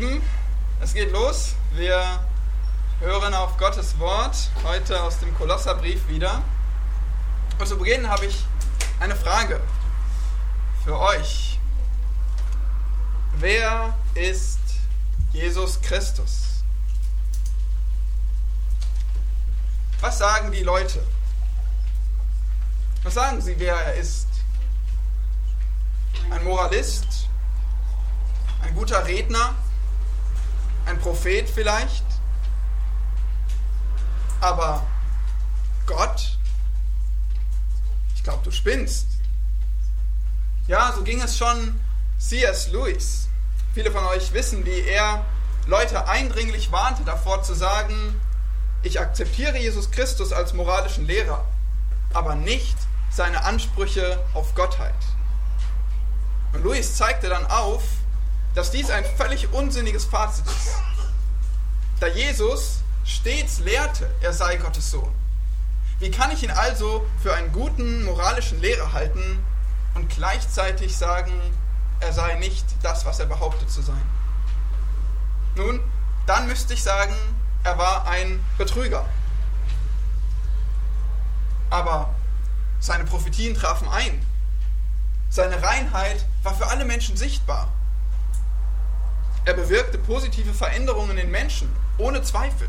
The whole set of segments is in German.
Lieben, es geht los. Wir hören auf Gottes Wort heute aus dem Kolosserbrief wieder. Und zu Beginn habe ich eine Frage für euch. Wer ist Jesus Christus? Was sagen die Leute? Was sagen sie, wer er ist? Ein Moralist? Ein guter Redner? Ein Prophet vielleicht? Aber Gott? Ich glaube, du spinnst. Ja, so ging es schon C.S. Lewis. Viele von euch wissen, wie er Leute eindringlich warnte davor zu sagen, ich akzeptiere Jesus Christus als moralischen Lehrer, aber nicht seine Ansprüche auf Gottheit. Und Lewis zeigte dann auf, dass dies ein völlig unsinniges Fazit ist. Da Jesus stets lehrte, er sei Gottes Sohn. Wie kann ich ihn also für einen guten moralischen Lehrer halten und gleichzeitig sagen, er sei nicht das, was er behauptet zu sein? Nun, dann müsste ich sagen, er war ein Betrüger. Aber seine Prophetien trafen ein. Seine Reinheit war für alle Menschen sichtbar. Er bewirkte positive Veränderungen in Menschen, ohne Zweifel.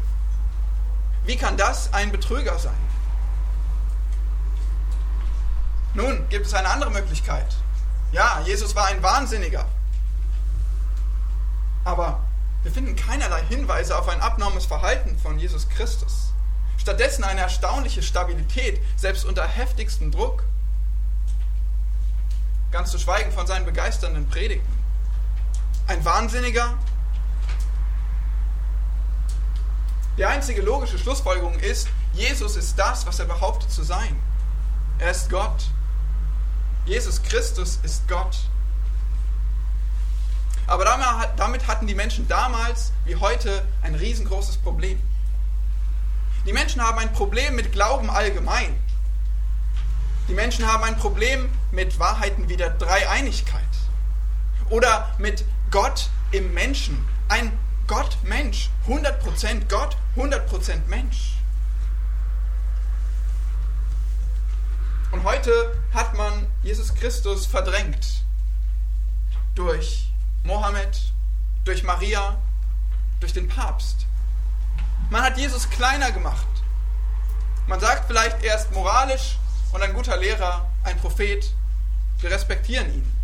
Wie kann das ein Betrüger sein? Nun gibt es eine andere Möglichkeit. Ja, Jesus war ein Wahnsinniger. Aber wir finden keinerlei Hinweise auf ein abnormes Verhalten von Jesus Christus. Stattdessen eine erstaunliche Stabilität, selbst unter heftigstem Druck. Ganz zu schweigen von seinen begeisternden Predigten. Ein Wahnsinniger? Die einzige logische Schlussfolgerung ist, Jesus ist das, was er behauptet zu sein. Er ist Gott. Jesus Christus ist Gott. Aber damit hatten die Menschen damals wie heute ein riesengroßes Problem. Die Menschen haben ein Problem mit Glauben allgemein. Die Menschen haben ein Problem mit Wahrheiten wie der Dreieinigkeit oder mit Gott im Menschen. Ein Gott-Mensch, 100% Gott, 100% Mensch. Und heute hat man Jesus Christus verdrängt durch Mohammed, durch Maria, durch den Papst. Man hat Jesus kleiner gemacht. Man sagt vielleicht, er ist moralisch und ein guter Lehrer, ein Prophet. Wir respektieren ihn.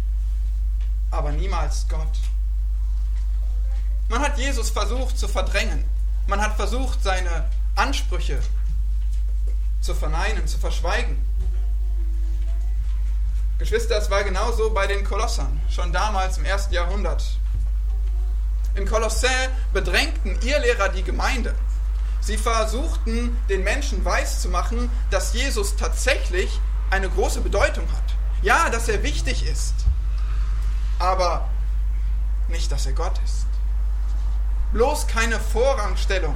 Aber niemals Gott. Man hat Jesus versucht zu verdrängen. Man hat versucht, seine Ansprüche zu verneinen, zu verschweigen. Geschwister, es war genauso bei den Kolossern, schon damals im ersten Jahrhundert. In Kolossä bedrängten Irrlehrer die Gemeinde. Sie versuchten, den Menschen weiszumachen, dass Jesus tatsächlich eine große Bedeutung hat. Ja, dass er wichtig ist, aber nicht, dass er Gott ist. Bloß keine Vorrangstellung.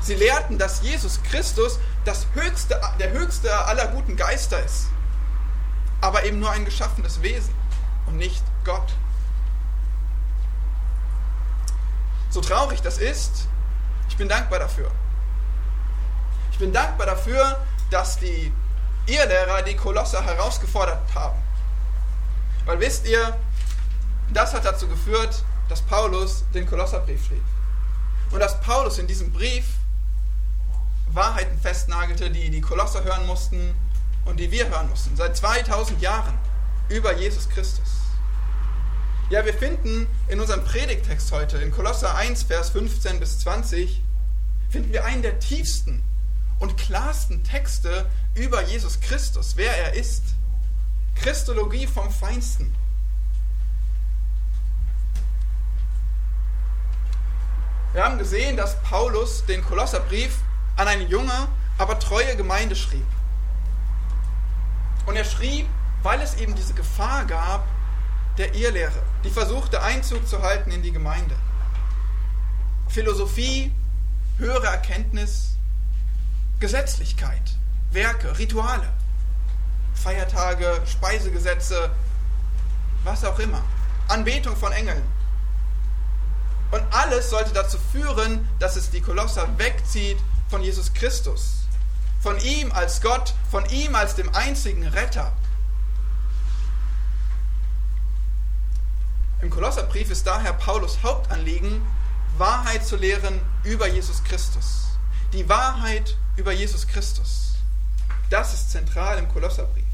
Sie lehrten, dass Jesus Christus das höchste, der höchste aller guten Geister ist aber eben nur ein geschaffenes Wesen und nicht Gott. So traurig das ist, ich bin dankbar dafür. Ich bin dankbar dafür, dass die Irrlehrer die Kolosser herausgefordert haben. Weil wisst ihr, das hat dazu geführt, dass Paulus den Kolosserbrief schrieb. Und dass Paulus in diesem Brief Wahrheiten festnagelte, die die Kolosser hören mussten und die wir hören mussten, seit 2000 Jahren über Jesus Christus. Ja, wir finden in unserem Predigtext heute, in Kolosser 1, Vers 15 bis 20, finden wir einen der tiefsten und klarsten Texte über Jesus Christus, wer er ist. Christologie vom Feinsten. Wir haben gesehen, dass Paulus den Kolosserbrief an eine junge, aber treue Gemeinde schrieb. Und er schrieb, weil es eben diese Gefahr gab, der Irrlehre, die versuchte Einzug zu halten in die Gemeinde. Philosophie, höhere Erkenntnis, Gesetzlichkeit, Werke, Rituale, Feiertage, Speisegesetze, was auch immer, Anbetung von Engeln. Und alles sollte dazu führen, dass es die Kolosser wegzieht von Jesus Christus. Von ihm als Gott, von ihm als dem einzigen Retter. Im Kolosserbrief ist daher Paulus Hauptanliegen, Wahrheit zu lehren über Jesus Christus. Die Wahrheit über Jesus Christus. Das ist zentral im Kolosserbrief.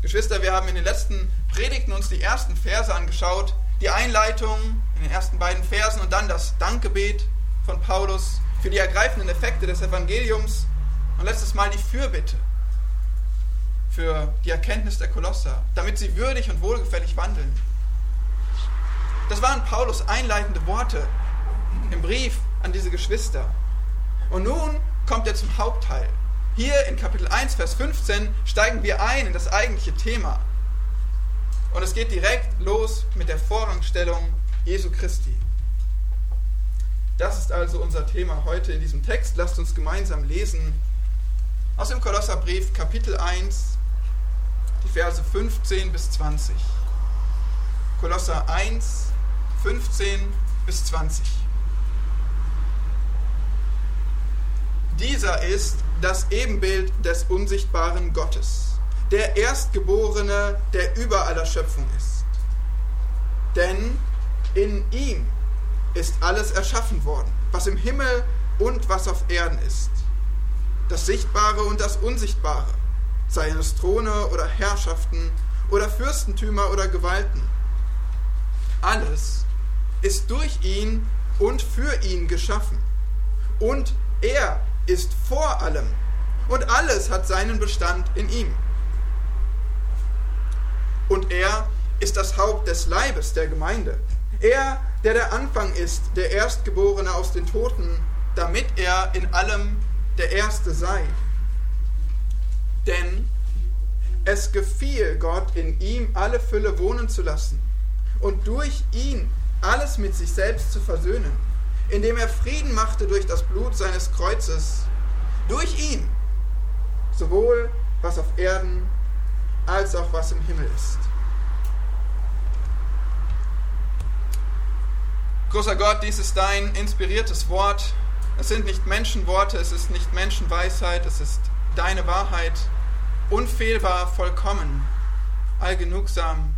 Geschwister, wir haben in den letzten Predigten uns die ersten Verse angeschaut, die Einleitung in den ersten beiden Versen und dann das Dankgebet von Paulus für die ergreifenden Effekte des Evangeliums und letztes Mal die Fürbitte für die Erkenntnis der Kolosser, damit sie würdig und wohlgefällig wandeln. Das waren Paulus einleitende Worte im Brief an diese Geschwister. Und nun kommt er zum Hauptteil. Hier in Kapitel 1, Vers 15 steigen wir ein in das eigentliche Thema. Und es geht direkt los mit der Vorrangstellung Jesu Christi. Das ist also unser Thema heute in diesem Text. Lasst uns gemeinsam lesen aus dem Kolosserbrief Kapitel 1, die Verse 15 bis 20. Kolosser 1, 15 bis 20. Dieser ist das Ebenbild des unsichtbaren Gottes, der Erstgeborene, der über aller Schöpfung ist. Denn in ihm ist alles erschaffen worden, was im Himmel und was auf Erden ist. Das Sichtbare und das Unsichtbare, seien es Throne oder Herrschaften oder Fürstentümer oder Gewalten. Alles ist durch ihn und für ihn geschaffen. Und er ist vor allem. Und alles hat seinen Bestand in ihm. Und er ist das Haupt des Leibes der Gemeinde. Er, der der Anfang ist, der Erstgeborene aus den Toten, damit er in allem der Erste sei. Denn es gefiel Gott, in ihm alle Fülle wohnen zu lassen und durch ihn alles mit sich selbst zu versöhnen, indem er Frieden machte durch das Blut seines Kreuzes, durch ihn, sowohl was auf Erden als auch was im Himmel ist. Großer Gott, dies ist dein inspiriertes Wort. Es sind nicht Menschenworte, es ist nicht Menschenweisheit, es ist deine Wahrheit, unfehlbar, vollkommen, allgenugsam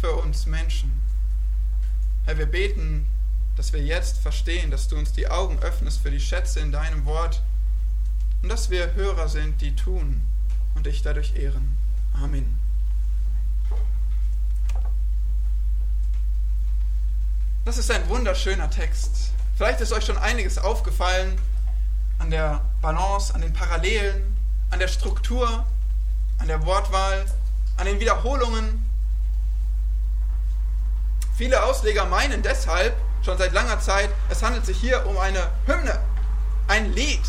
für uns Menschen. Herr, wir beten, dass wir jetzt verstehen, dass du uns die Augen öffnest für die Schätze in deinem Wort und dass wir Hörer sind, die tun und dich dadurch ehren. Amen. Das ist ein wunderschöner Text. Vielleicht ist euch schon einiges aufgefallen an der Balance, an den Parallelen, an der Struktur, an der Wortwahl, an den Wiederholungen Viele Ausleger meinen deshalb schon seit langer Zeit, es handelt sich hier um eine Hymne, ein Lied.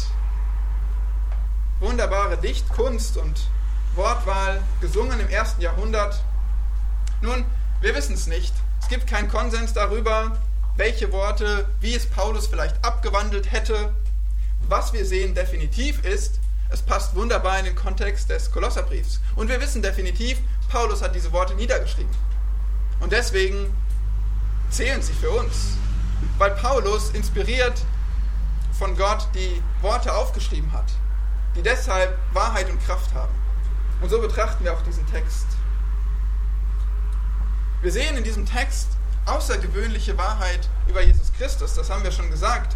Wunderbare Dichtkunst und Wortwahl, gesungen im ersten Jahrhundert. Nun, wir wissen es nicht. Es gibt keinen Konsens darüber, welche Worte, wie es Paulus vielleicht abgewandelt hätte. Was wir sehen definitiv ist, es passt wunderbar in den Kontext des Kolosserbriefs. Und wir wissen definitiv, Paulus hat diese Worte niedergeschrieben. Und deswegen zählen sie für uns, weil Paulus inspiriert von Gott die Worte aufgeschrieben hat, die deshalb Wahrheit und Kraft haben. Und so betrachten wir auch diesen Text. Wir sehen in diesem Text außergewöhnliche Wahrheit über Jesus Christus, das haben wir schon gesagt.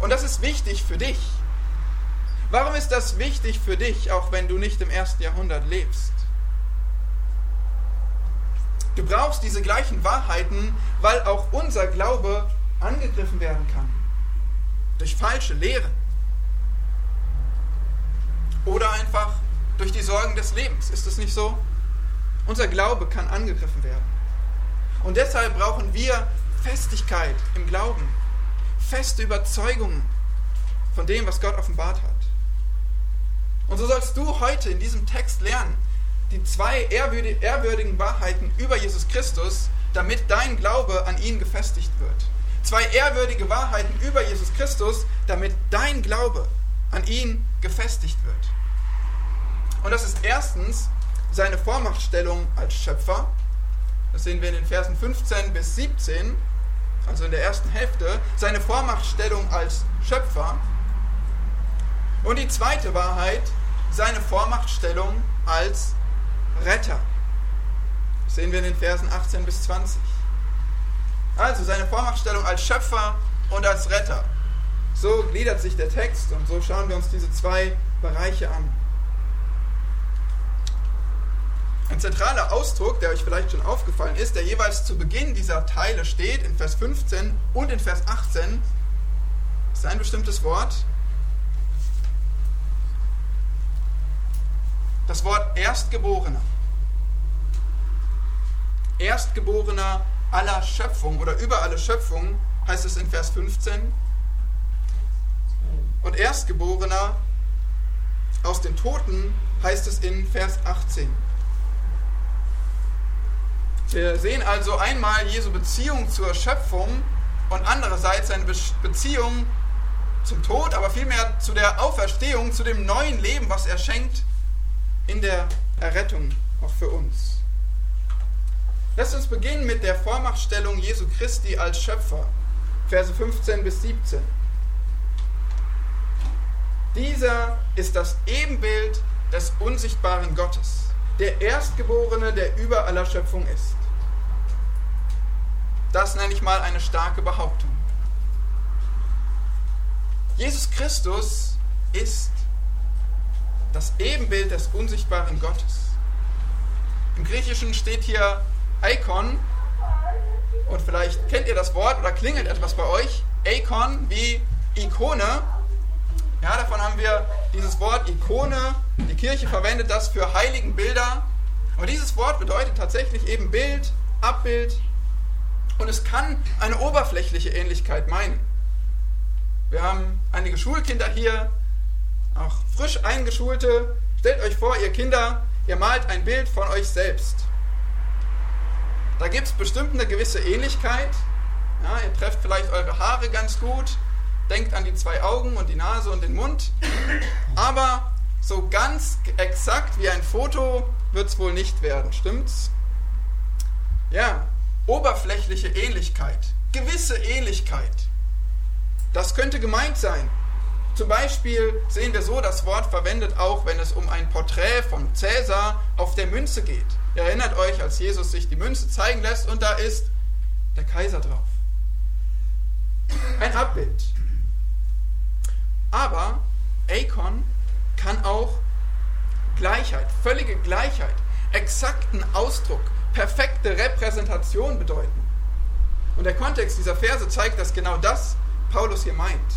Und das ist wichtig für dich. Warum ist das wichtig für dich, auch wenn du nicht im ersten Jahrhundert lebst? Du brauchst diese gleichen Wahrheiten, weil auch unser Glaube angegriffen werden kann. Durch falsche Lehren. Oder einfach durch die Sorgen des Lebens. Ist es nicht so? Unser Glaube kann angegriffen werden. Und deshalb brauchen wir Festigkeit im Glauben. Feste Überzeugungen von dem, was Gott offenbart hat. Und so sollst du heute in diesem Text lernen, die zwei ehrwürdigen Wahrheiten über Jesus Christus, damit dein Glaube an ihn gefestigt wird. Zwei ehrwürdige Wahrheiten über Jesus Christus, damit dein Glaube an ihn gefestigt wird. Und das ist erstens seine Vormachtstellung als Schöpfer. das sehen wir in den Versen 15 bis 17, also in der ersten Hälfte, seine Vormachtstellung als Schöpfer. Und die zweite Wahrheit, seine Vormachtstellung als Retter. Das sehen wir in den Versen 18 bis 20. Also seine Vormachtstellung als Schöpfer und als Retter. So gliedert sich der Text und so schauen wir uns diese zwei Bereiche an. Ein zentraler Ausdruck, der euch vielleicht schon aufgefallen ist, der jeweils zu Beginn dieser Teile steht, in Vers 15 und in Vers 18, ist ein bestimmtes Wort. Das Wort Erstgeborener. Erstgeborener aller Schöpfung oder über alle Schöpfung heißt es in Vers 15. Und Erstgeborener aus den Toten heißt es in Vers 18. Wir sehen also einmal Jesu Beziehung zur Schöpfung und andererseits seine Beziehung zum Tod, aber vielmehr zu der Auferstehung, zu dem neuen Leben, was er schenkt in der Errettung auch für uns. Lasst uns beginnen mit der Vormachtstellung Jesu Christi als Schöpfer, Verse 15 bis 17. Dieser ist das Ebenbild des unsichtbaren Gottes, der Erstgeborene, der über aller Schöpfung ist. Das nenne ich mal eine starke Behauptung. Jesus Christus ist das Ebenbild des unsichtbaren Gottes. Im Griechischen steht hier Icon und vielleicht kennt ihr das Wort oder klingelt etwas bei euch. Icon wie Ikone. Ja, davon haben wir dieses Wort Ikone. Die Kirche verwendet das für heiligen Bilder. Aber dieses Wort bedeutet tatsächlich eben Bild, Abbild, und es kann eine oberflächliche Ähnlichkeit meinen. Wir haben einige Schulkinder hier, auch frisch eingeschulte. Stellt euch vor, ihr Kinder, ihr malt ein Bild von euch selbst. Da gibt es bestimmt eine gewisse Ähnlichkeit. Ja, ihr trefft vielleicht eure Haare ganz gut, denkt an die zwei Augen und die Nase und den Mund. Aber so ganz exakt wie ein Foto wird es wohl nicht werden, stimmt's? Ja, oberflächliche Ähnlichkeit, gewisse Ähnlichkeit. Das könnte gemeint sein. Zum Beispiel sehen wir so das Wort verwendet auch, wenn es um ein Porträt von Cäsar auf der Münze geht. Ihr erinnert euch, als Jesus sich die Münze zeigen lässt und da ist der Kaiser drauf. Ein Abbild. Aber Akon kann auch Gleichheit, völlige Gleichheit, exakten Ausdruck, perfekte Repräsentation bedeuten. Und der Kontext dieser Verse zeigt, dass genau das Paulus hier meint.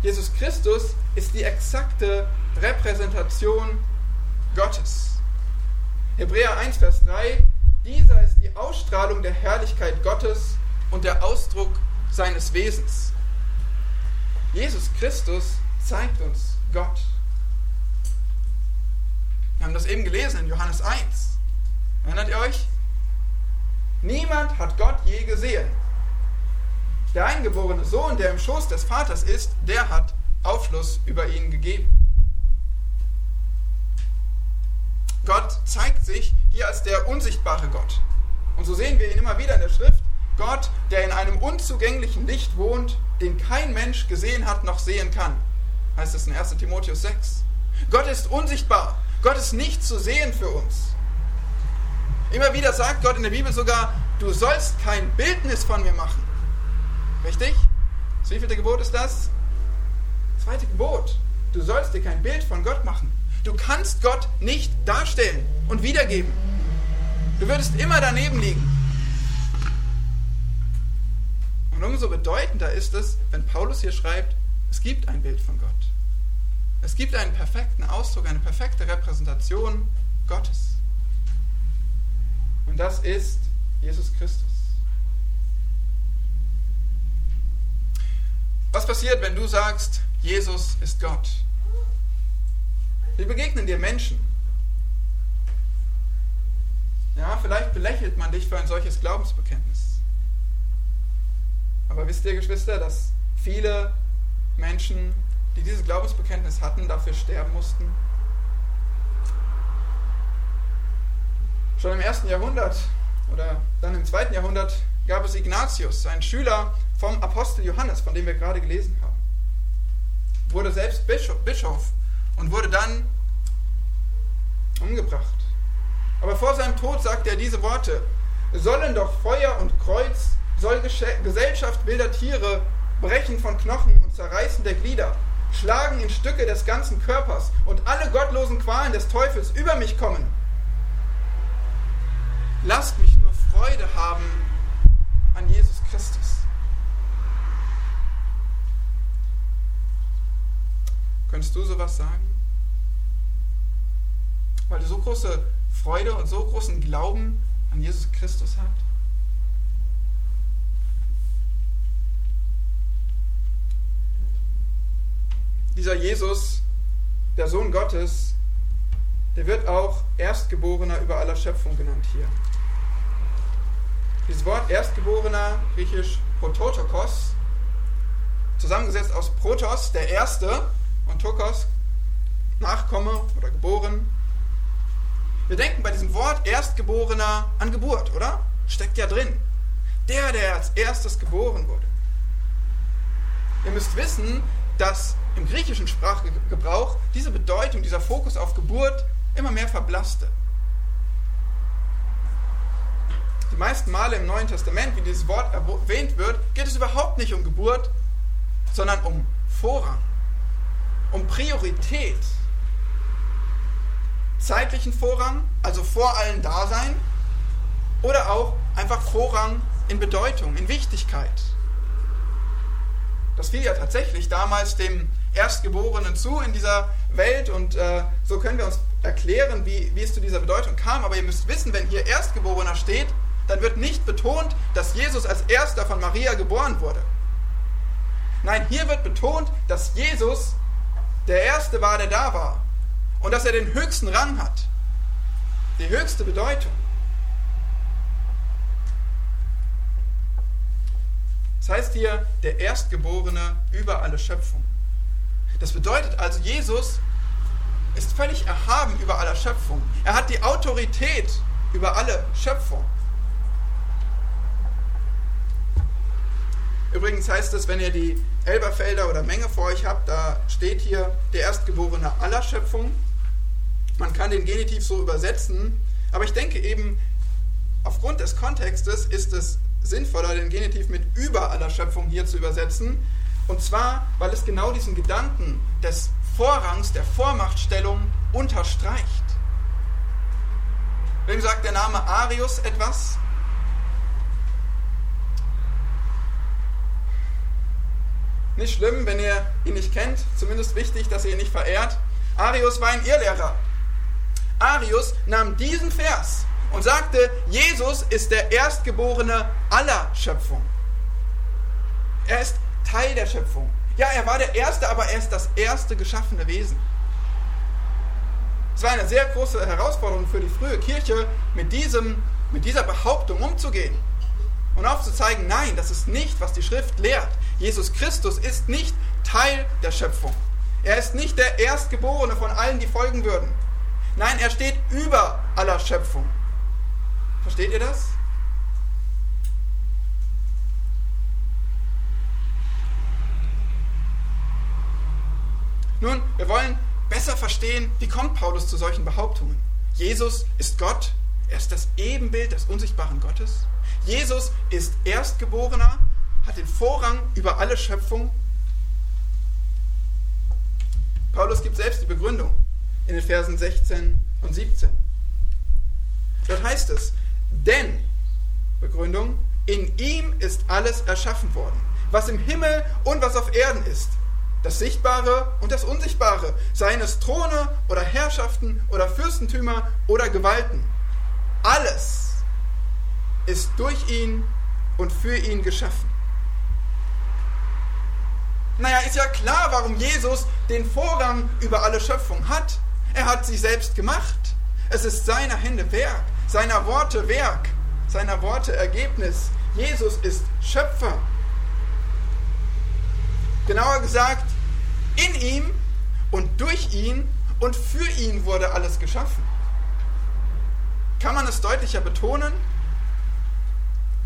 Jesus Christus ist die exakte Repräsentation Gottes. Hebräer 1, Vers 3, dieser ist die Ausstrahlung der Herrlichkeit Gottes und der Ausdruck seines Wesens. Jesus Christus zeigt uns Gott. Wir haben das eben gelesen in Johannes 1. Erinnert ihr euch? Niemand hat Gott je gesehen. Der eingeborene Sohn, der im Schoß des Vaters ist, der hat Aufschluss über ihn gegeben. Gott zeigt sich hier als der unsichtbare Gott. Und so sehen wir ihn immer wieder in der Schrift. Gott, der in einem unzugänglichen Licht wohnt, den kein Mensch gesehen hat noch sehen kann. Heißt es in 1 Timotheus 6. Gott ist unsichtbar. Gott ist nicht zu sehen für uns. Immer wieder sagt Gott in der Bibel sogar, du sollst kein Bildnis von mir machen. Richtig? Das wievielte Gebot ist das? Zweite Gebot. Du sollst dir kein Bild von Gott machen. Du kannst Gott nicht darstellen und wiedergeben. Du würdest immer daneben liegen. Und umso bedeutender ist es, wenn Paulus hier schreibt, es gibt ein Bild von Gott. Es gibt einen perfekten Ausdruck, eine perfekte Repräsentation Gottes. Und das ist Jesus Christus. Was passiert, wenn du sagst, Jesus ist Gott? Wie begegnen dir Menschen? Ja, vielleicht belächelt man dich für ein solches Glaubensbekenntnis. Aber wisst ihr, Geschwister, dass viele Menschen, die dieses Glaubensbekenntnis hatten, dafür sterben mussten? Schon im ersten Jahrhundert oder dann im zweiten Jahrhundert gab es Ignatius, ein Schüler vom Apostel Johannes, von dem wir gerade gelesen haben. Wurde selbst Bischof und wurde dann umgebracht. Aber vor seinem Tod sagte er diese Worte, sollen doch Feuer und Kreuz, soll Gesellschaft wilder Tiere brechen von Knochen und zerreißen der Glieder, schlagen in Stücke des ganzen Körpers und alle gottlosen Qualen des Teufels über mich kommen. Lasst mich nur Freude haben an Jesus Christus. Könntest du sowas sagen? Weil du so große Freude und so großen Glauben an Jesus Christus hast? Dieser Jesus, der Sohn Gottes, der wird auch Erstgeborener über aller Schöpfung genannt hier. Dieses Wort Erstgeborener, griechisch Prototokos, zusammengesetzt aus Protos, der Erste, und Tokos, Nachkomme oder geboren. Wir denken bei diesem Wort Erstgeborener an Geburt, oder? Steckt ja drin. Der, der als erstes geboren wurde. Ihr müsst wissen, dass im griechischen Sprachgebrauch diese Bedeutung, dieser Fokus auf Geburt immer mehr verblasste. Die meisten Male im Neuen Testament, wie dieses Wort erwähnt wird, geht es überhaupt nicht um Geburt, sondern um Vorrang, um Priorität. Zeitlichen Vorrang, also vor allen Dasein, oder auch einfach Vorrang in Bedeutung, in Wichtigkeit. Das fiel ja tatsächlich damals dem Erstgeborenen zu in dieser Welt und äh, so können wir uns erklären, wie, wie es zu dieser Bedeutung kam. Aber ihr müsst wissen, wenn hier Erstgeborener steht, dann wird nicht betont, dass Jesus als erster von Maria geboren wurde. Nein, hier wird betont, dass Jesus der Erste war, der da war. Und dass er den höchsten Rang hat. Die höchste Bedeutung. Das heißt hier, der Erstgeborene über alle Schöpfung. Das bedeutet also, Jesus ist völlig erhaben über aller Schöpfung. Er hat die Autorität über alle Schöpfung. Übrigens heißt es, wenn ihr die Elberfelder oder Menge vor euch habt, da steht hier der Erstgeborene aller Schöpfung. Man kann den Genitiv so übersetzen, aber ich denke eben, aufgrund des Kontextes ist es sinnvoller, den Genitiv mit über aller Schöpfung hier zu übersetzen. Und zwar, weil es genau diesen Gedanken des Vorrangs, der Vormachtstellung unterstreicht. Wem sagt der Name Arius etwas? Nicht schlimm, wenn ihr ihn nicht kennt, zumindest wichtig, dass ihr ihn nicht verehrt. Arius war ein Irrlehrer. Arius nahm diesen Vers und sagte, Jesus ist der Erstgeborene aller Schöpfung. Er ist Teil der Schöpfung. Ja, er war der Erste, aber er ist das erste geschaffene Wesen. Es war eine sehr große Herausforderung für die frühe Kirche, mit, diesem, mit dieser Behauptung umzugehen und aufzuzeigen, nein, das ist nicht, was die Schrift lehrt. Jesus Christus ist nicht Teil der Schöpfung. Er ist nicht der Erstgeborene von allen, die folgen würden. Nein, er steht über aller Schöpfung. Versteht ihr das? Nun, wir wollen besser verstehen, wie kommt Paulus zu solchen Behauptungen. Jesus ist Gott, er ist das Ebenbild des unsichtbaren Gottes. Jesus ist Erstgeborener, hat den Vorrang über alle Schöpfung. Paulus gibt selbst die Begründung in den Versen 16 und 17. Dort heißt es, denn, Begründung, in ihm ist alles erschaffen worden, was im Himmel und was auf Erden ist, das Sichtbare und das Unsichtbare, seien es Throne oder Herrschaften oder Fürstentümer oder Gewalten. Alles ist durch ihn und für ihn geschaffen. Naja, ist ja klar, warum Jesus den Vorrang über alle Schöpfung hat. Er hat sie selbst gemacht. Es ist seiner Hände Werk, seiner Worte Werk, seiner Worte Ergebnis. Jesus ist Schöpfer. Genauer gesagt, in ihm und durch ihn und für ihn wurde alles geschaffen. Kann man es deutlicher betonen?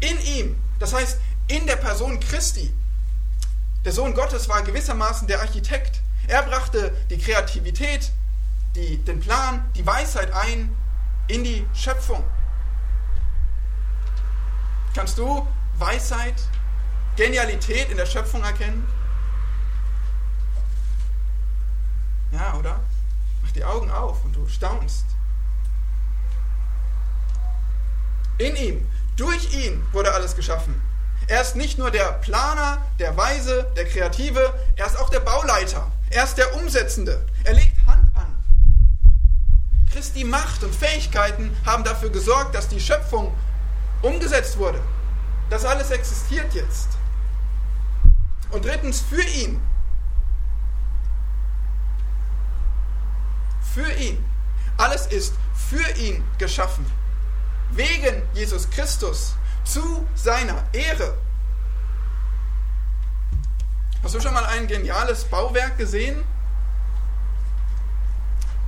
In ihm, das heißt in der Person Christi. Der Sohn Gottes war gewissermaßen der Architekt. Er brachte die Kreativität, die, den Plan, die Weisheit ein in die Schöpfung. Kannst du Weisheit, Genialität in der Schöpfung erkennen? Ja, oder? Mach die Augen auf und du staunst. In ihm, durch ihn wurde alles geschaffen. Er ist nicht nur der Planer, der Weise, der Kreative, er ist auch der Bauleiter. Er ist der Umsetzende. Er legt Hand an. Christi Macht und Fähigkeiten haben dafür gesorgt, dass die Schöpfung umgesetzt wurde. Das alles existiert jetzt. Und drittens, für ihn. Für ihn. Alles ist für ihn geschaffen. Wegen Jesus Christus. Zu seiner Ehre. Hast du schon mal ein geniales Bauwerk gesehen?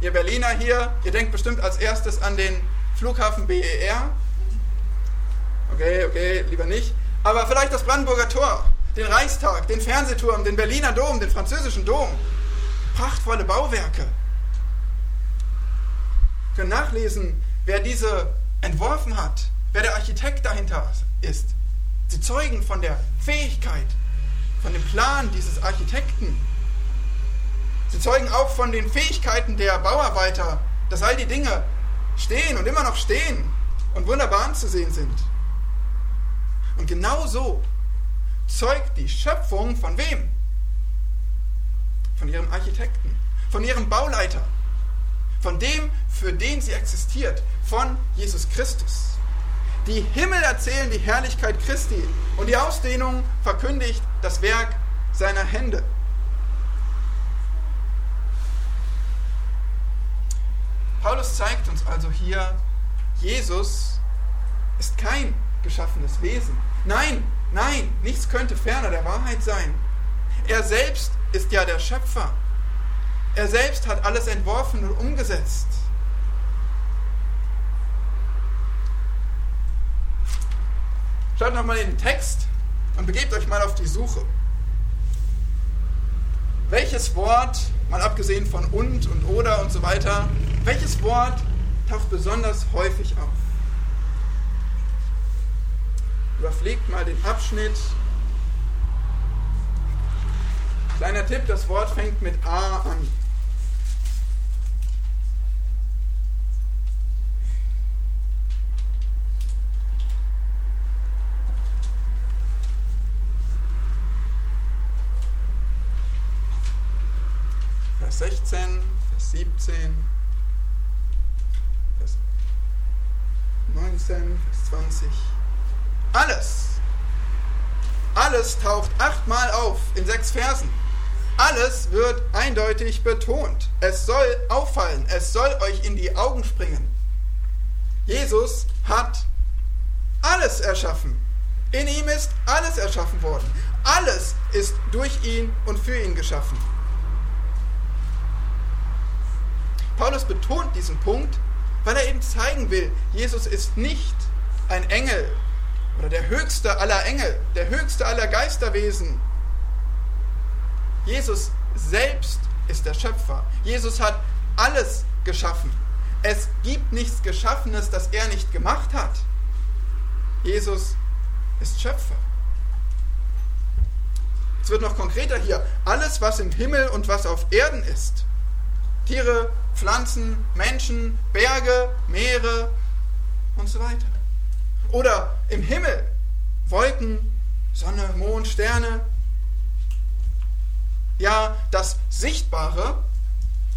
Ihr Berliner hier, ihr denkt bestimmt als erstes an den Flughafen BER. Okay, okay, lieber nicht. Aber vielleicht das Brandenburger Tor, den Reichstag, den Fernsehturm, den Berliner Dom, den französischen Dom. Prachtvolle Bauwerke. Wir können nachlesen, wer diese entworfen hat, wer der Architekt dahinter ist. Sie zeugen von der Fähigkeit, von dem Plan dieses Architekten. Sie zeugen auch von den Fähigkeiten der Bauarbeiter, dass all die Dinge stehen und immer noch stehen und wunderbar anzusehen sind. Und genau so zeugt die Schöpfung von wem? Von ihrem Architekten, von ihrem Bauleiter, von dem, für den sie existiert, von Jesus Christus. Die Himmel erzählen die Herrlichkeit Christi und die Ausdehnung verkündigt das Werk seiner Hände. Paulus zeigt uns also hier, Jesus ist kein geschaffenes Wesen. Nein, nein, nichts könnte ferner der Wahrheit sein. Er selbst ist ja der Schöpfer. Er selbst hat alles entworfen und umgesetzt. Schaut nochmal in den Text und begebt euch mal auf die Suche. Welches Wort, mal abgesehen von und und oder und so weiter, welches Wort taucht besonders häufig auf? Überfliegt mal den Abschnitt. Kleiner Tipp, das Wort fängt mit A an. 16, Vers 17, Vers 19, Vers 20. Alles, alles taucht achtmal auf in sechs Versen. Alles wird eindeutig betont. Es soll auffallen, es soll euch in die Augen springen. Jesus hat alles erschaffen. In ihm ist alles erschaffen worden. Alles ist durch ihn und für ihn geschaffen. Paulus betont diesen Punkt, weil er eben zeigen will, Jesus ist nicht ein Engel oder der höchste aller Engel, der höchste aller Geisterwesen. Jesus selbst ist der Schöpfer. Jesus hat alles geschaffen. Es gibt nichts Geschaffenes, das er nicht gemacht hat. Jesus ist Schöpfer. Es wird noch konkreter hier. Alles, was im Himmel und was auf Erden ist. Tiere, Pflanzen, Menschen, Berge, Meere und so weiter. Oder im Himmel Wolken, Sonne, Mond, Sterne. Ja, das Sichtbare,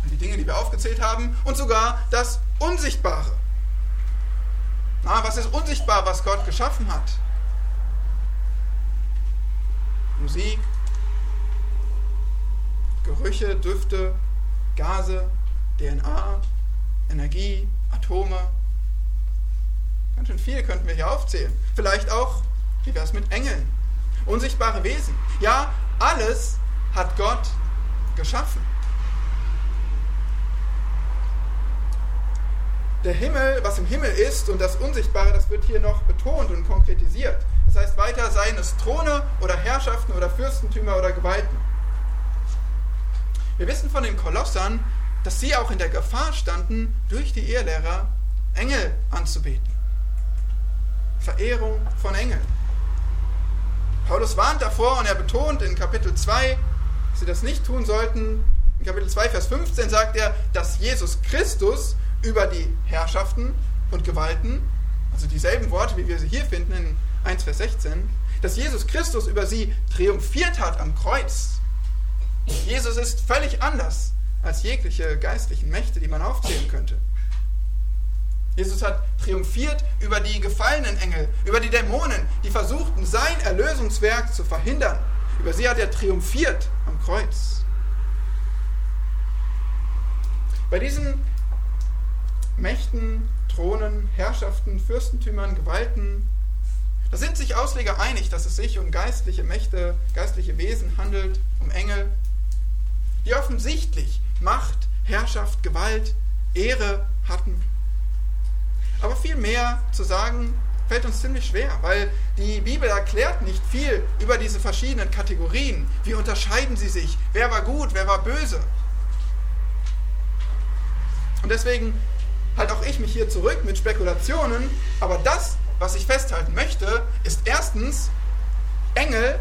die Dinge, die wir aufgezählt haben, und sogar das Unsichtbare. Na, was ist unsichtbar, was Gott geschaffen hat? Musik, Gerüche, Düfte, Gase, DNA, Energie, Atome, Ganz schön viel könnten wir hier aufzählen. Vielleicht auch, wie wäre es mit Engeln? Unsichtbare Wesen. Ja, alles hat Gott geschaffen. der Himmel, was im Himmel ist und das Unsichtbare, das wird hier noch betont und konkretisiert. Das heißt weiter, seien es Throne oder Herrschaften oder Fürstentümer oder Gewalten. Wir wissen von den Kolossern, dass sie auch in der Gefahr standen, durch die Ehelehrer Engel anzubeten. Verehrung von Engeln. Paulus warnt davor und er betont in Kapitel 2, dass sie das nicht tun sollten. In Kapitel 2, Vers 15 sagt er, dass Jesus Christus über die Herrschaften und Gewalten, also dieselben Worte, wie wir sie hier finden in 1, Vers 16, dass Jesus Christus über sie triumphiert hat am Kreuz. Jesus ist völlig anders als jegliche geistlichen Mächte, die man aufzählen könnte. Jesus hat triumphiert über die gefallenen Engel, über die Dämonen, die versuchten, sein Erlösungswerk zu verhindern. Über sie hat er triumphiert am Kreuz. Bei diesen Mächten, Thronen, Herrschaften, Fürstentümern, Gewalten, da sind sich Ausleger einig, dass es sich um geistliche Mächte, geistliche Wesen handelt, um Engel, die offensichtlich Macht, Herrschaft, Gewalt, Ehre hatten aber viel mehr zu sagen fällt uns ziemlich schwer, weil die Bibel erklärt nicht viel über diese verschiedenen Kategorien. Wie unterscheiden sie sich? Wer war gut, wer war böse? Und deswegen halte auch ich mich hier zurück mit Spekulationen, aber das, was ich festhalten möchte, ist erstens, Engel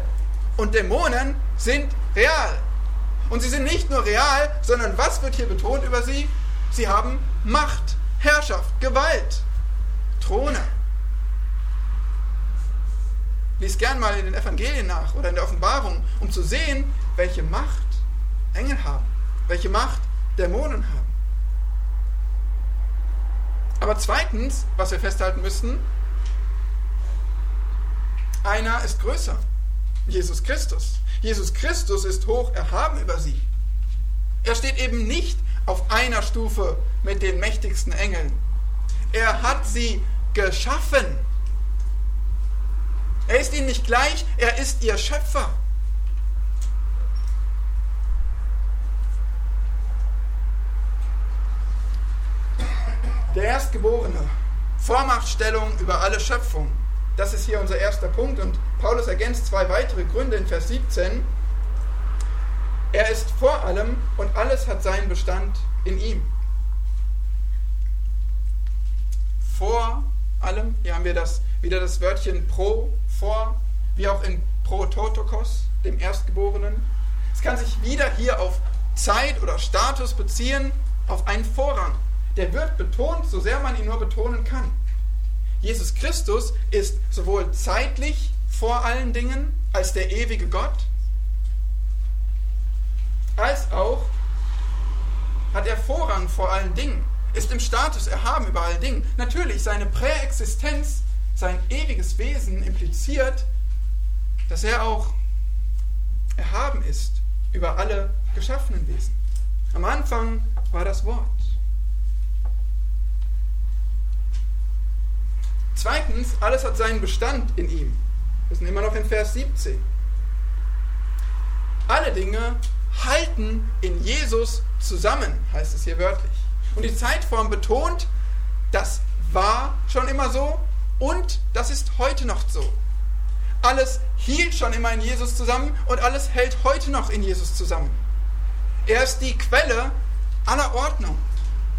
und Dämonen sind real. Und sie sind nicht nur real, sondern was wird hier betont über sie? Sie haben Macht, Herrschaft, Gewalt. Throne. Lies gern mal in den Evangelien nach oder in der Offenbarung, um zu sehen, welche Macht Engel haben, welche Macht Dämonen haben. Aber zweitens, was wir festhalten müssen, einer ist größer, Jesus Christus. Jesus Christus ist hoch erhaben über sie. Er steht eben nicht auf einer Stufe mit den mächtigsten Engeln. Er hat sie geschaffen. Er ist ihnen nicht gleich, er ist ihr Schöpfer. Der Erstgeborene, Vormachtstellung über alle Schöpfung. Das ist hier unser erster Punkt und Paulus ergänzt zwei weitere Gründe in Vers 17. Er ist vor allem und alles hat seinen Bestand in ihm. Vor allem. Hier haben wir das, wieder das Wörtchen pro, vor, wie auch in prototokos, dem Erstgeborenen. Es kann sich wieder hier auf Zeit oder Status beziehen, auf einen Vorrang. Der wird betont, so sehr man ihn nur betonen kann. Jesus Christus ist sowohl zeitlich vor allen Dingen als der ewige Gott, als auch hat er Vorrang vor allen Dingen ist im Status erhaben über allen Dingen. Natürlich, seine Präexistenz, sein ewiges Wesen impliziert, dass er auch erhaben ist über alle geschaffenen Wesen. Am Anfang war das Wort. Zweitens, alles hat seinen Bestand in ihm. Wir sind immer noch in Vers 17. Alle Dinge halten in Jesus zusammen, heißt es hier wörtlich. Und die Zeitform betont, das war schon immer so und das ist heute noch so. Alles hielt schon immer in Jesus zusammen und alles hält heute noch in Jesus zusammen. Er ist die Quelle aller Ordnung,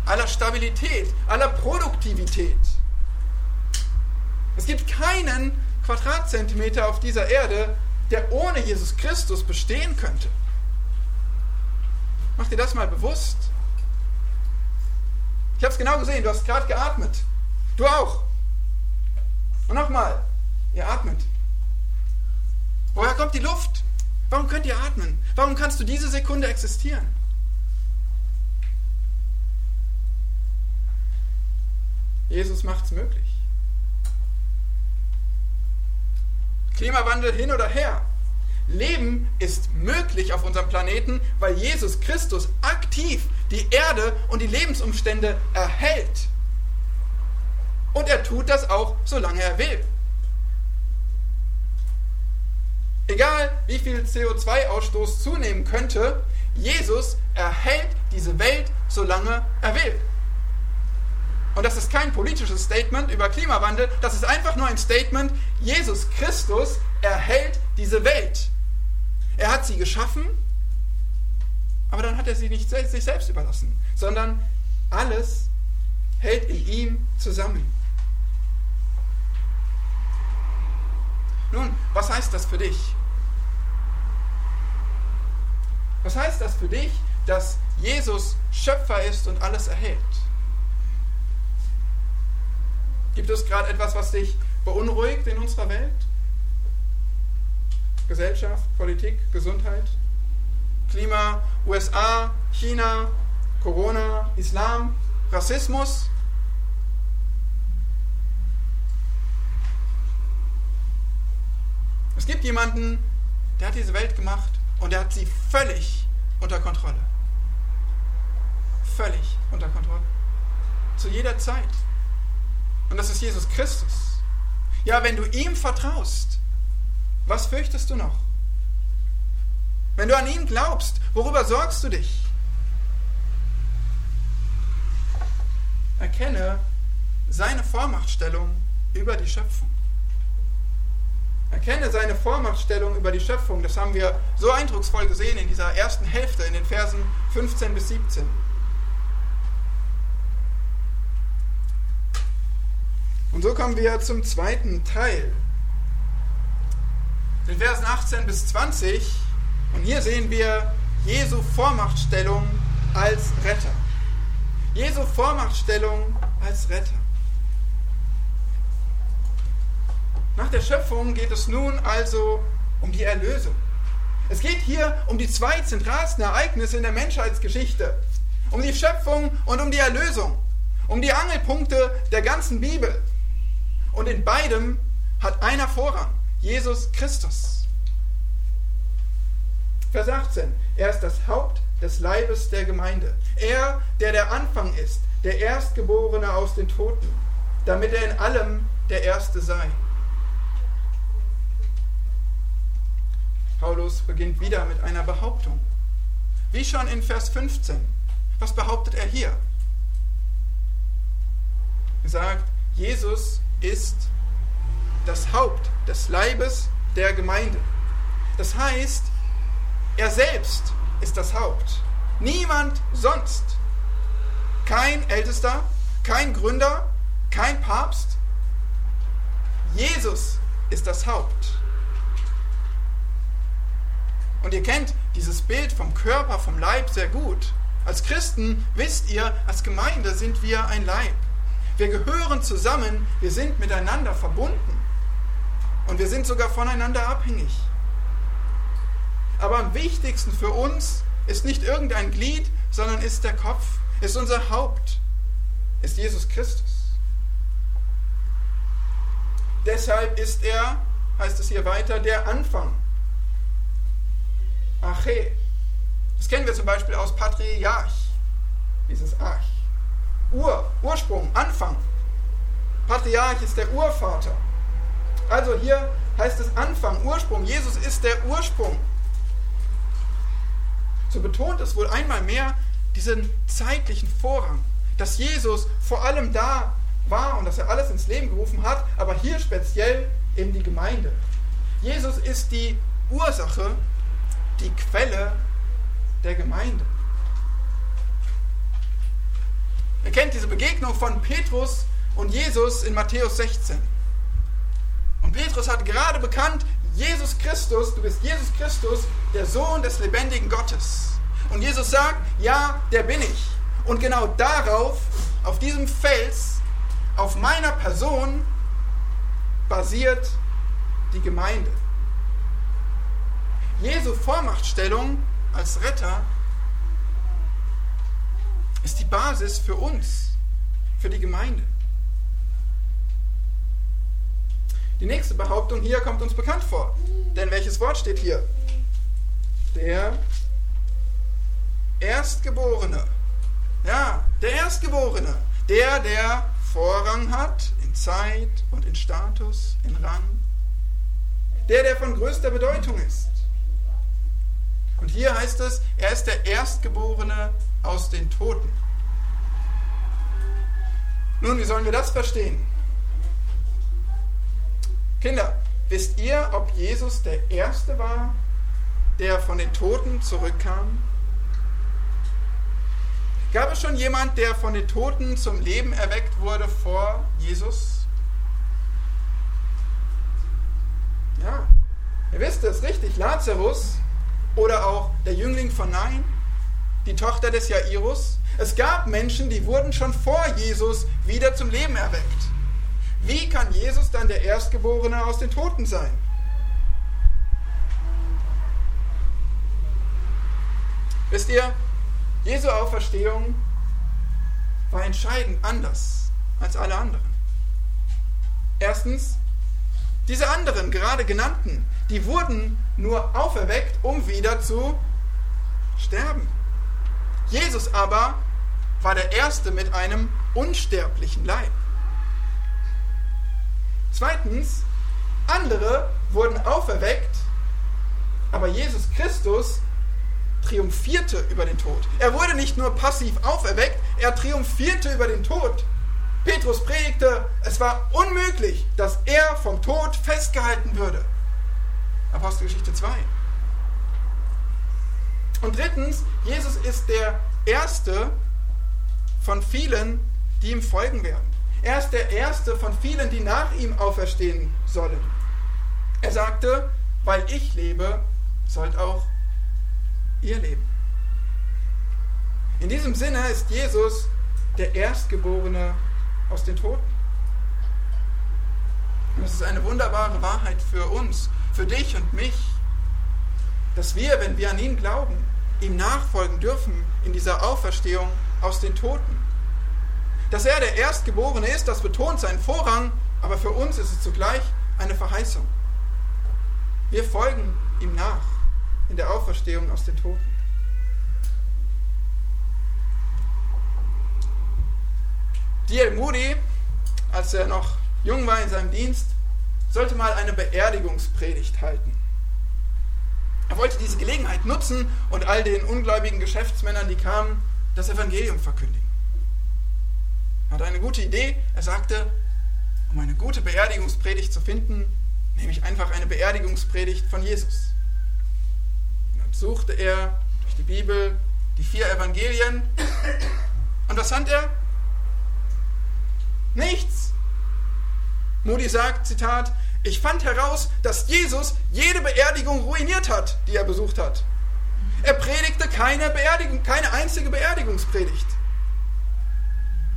aller Stabilität, aller Produktivität. Es gibt keinen Quadratzentimeter auf dieser Erde, der ohne Jesus Christus bestehen könnte. Mach dir das mal bewusst. Ich habe es genau gesehen, du hast gerade geatmet. Du auch. Und nochmal, ihr atmet. Woher kommt die Luft? Warum könnt ihr atmen? Warum kannst du diese Sekunde existieren? Jesus macht es möglich. Klimawandel hin oder her. Leben ist möglich auf unserem Planeten, weil Jesus Christus aktiv die Erde und die Lebensumstände erhält. Und er tut das auch, solange er will. Egal wie viel CO2-Ausstoß zunehmen könnte, Jesus erhält diese Welt, solange er will. Und das ist kein politisches Statement über Klimawandel, das ist einfach nur ein Statement, Jesus Christus erhält diese Welt. Er hat sie geschaffen, aber dann hat er sie nicht sich selbst überlassen, sondern alles hält in ihm zusammen. Nun, was heißt das für dich? Was heißt das für dich, dass Jesus Schöpfer ist und alles erhält? Gibt es gerade etwas, was dich beunruhigt in unserer Welt? Gesellschaft, Politik, Gesundheit, Klima, USA, China, Corona, Islam, Rassismus? Es gibt jemanden, der hat diese Welt gemacht und er hat sie völlig unter Kontrolle. Völlig unter Kontrolle. Zu jeder Zeit. Und das ist Jesus Christus. Ja, wenn du ihm vertraust, was fürchtest du noch? Wenn du an ihn glaubst, worüber sorgst du dich? Erkenne seine Vormachtstellung über die Schöpfung. Erkenne seine Vormachtstellung über die Schöpfung. Das haben wir so eindrucksvoll gesehen in dieser ersten Hälfte, in den Versen 15 bis 17. Und so kommen wir zum zweiten Teil. Den Versen 18 bis 20. Und hier sehen wir Jesu Vormachtstellung als Retter. Jesu Vormachtstellung als Retter. Nach der Schöpfung geht es nun also um die Erlösung. Es geht hier um die zwei zentralsten Ereignisse in der Menschheitsgeschichte. Um die Schöpfung und um die Erlösung. Um die Angelpunkte der ganzen Bibel. Und in beidem hat einer Vorrang, Jesus Christus. Vers 18. Er ist das Haupt des Leibes der Gemeinde. Er, der der Anfang ist, der Erstgeborene aus den Toten, damit er in allem der Erste sei. Paulus beginnt wieder mit einer Behauptung. Wie schon in Vers 15. Was behauptet er hier? Er sagt, Jesus ist das Haupt des Leibes der Gemeinde. Das heißt, er selbst ist das Haupt. Niemand sonst. Kein Ältester, kein Gründer, kein Papst. Jesus ist das Haupt. Und ihr kennt dieses Bild vom Körper, vom Leib sehr gut. Als Christen wisst ihr, als Gemeinde sind wir ein Leib. Wir gehören zusammen, wir sind miteinander verbunden. Und wir sind sogar voneinander abhängig. Aber am wichtigsten für uns ist nicht irgendein Glied, sondern ist der Kopf, ist unser Haupt, ist Jesus Christus. Deshalb ist er, heißt es hier weiter, der Anfang. Ache. Das kennen wir zum Beispiel aus Patriarch, dieses Arch. Ur, Ursprung, Anfang. Patriarch ist der Urvater. Also hier heißt es Anfang, Ursprung. Jesus ist der Ursprung. So betont es wohl einmal mehr diesen zeitlichen Vorrang, dass Jesus vor allem da war und dass er alles ins Leben gerufen hat, aber hier speziell in die Gemeinde. Jesus ist die Ursache, die Quelle der Gemeinde. Ihr kennt diese Begegnung von Petrus und Jesus in Matthäus 16. Und Petrus hat gerade bekannt, Jesus Christus, du bist Jesus Christus, der Sohn des lebendigen Gottes. Und Jesus sagt, ja, der bin ich. Und genau darauf, auf diesem Fels, auf meiner Person, basiert die Gemeinde. Jesu Vormachtstellung als Retter ist die Basis für uns, für die Gemeinde. Die nächste Behauptung hier kommt uns bekannt vor. Denn welches Wort steht hier? Der Erstgeborene. Ja, der Erstgeborene. Der, der Vorrang hat in Zeit und in Status, in Rang. Der, der von größter Bedeutung ist. Und hier heißt es, er ist der Erstgeborene aus den Toten. Nun, wie sollen wir das verstehen? Kinder, wisst ihr, ob Jesus der Erste war, der von den Toten zurückkam? Gab es schon jemand, der von den Toten zum Leben erweckt wurde vor Jesus? Ja, ihr wisst es, richtig, Lazarus oder auch der Jüngling von Nein, die Tochter des Jairus. Es gab Menschen, die wurden schon vor Jesus wieder zum Leben erweckt. Wie kann Jesus dann der Erstgeborene aus den Toten sein? Wisst ihr, Jesu Auferstehung war entscheidend anders als alle anderen. Erstens, diese anderen, gerade genannten, die wurden nur auferweckt, um wieder zu sterben. Jesus aber war der Erste mit einem unsterblichen Leib. Zweitens, andere wurden auferweckt, aber Jesus Christus triumphierte über den Tod. Er wurde nicht nur passiv auferweckt, er triumphierte über den Tod. Petrus predigte, es war unmöglich, dass er vom Tod festgehalten würde. Apostelgeschichte 2. Und drittens, Jesus ist der Erste von vielen, die ihm folgen werden. Er ist der Erste von vielen, die nach ihm auferstehen sollen. Er sagte, weil ich lebe, sollt auch ihr leben. In diesem Sinne ist Jesus der Erstgeborene aus den Toten. Und das ist eine wunderbare Wahrheit für uns, für dich und mich, dass wir, wenn wir an ihn glauben, ihm nachfolgen dürfen in dieser Auferstehung aus den Toten. Dass er der Erstgeborene ist, das betont seinen Vorrang, aber für uns ist es zugleich eine Verheißung. Wir folgen ihm nach in der Auferstehung aus den Toten. D.L. Moody, als er noch jung war in seinem Dienst, sollte mal eine Beerdigungspredigt halten. Er wollte diese Gelegenheit nutzen und all den ungläubigen Geschäftsmännern, die kamen, das Evangelium verkündigen. Er hatte eine gute Idee. Er sagte, um eine gute Beerdigungspredigt zu finden, nehme ich einfach eine Beerdigungspredigt von Jesus. Und dann suchte er durch die Bibel die vier Evangelien. Und was fand er? Nichts. Moody sagt, Zitat, ich fand heraus, dass Jesus jede Beerdigung ruiniert hat, die er besucht hat. Er predigte keine Beerdigung, keine einzige Beerdigungspredigt.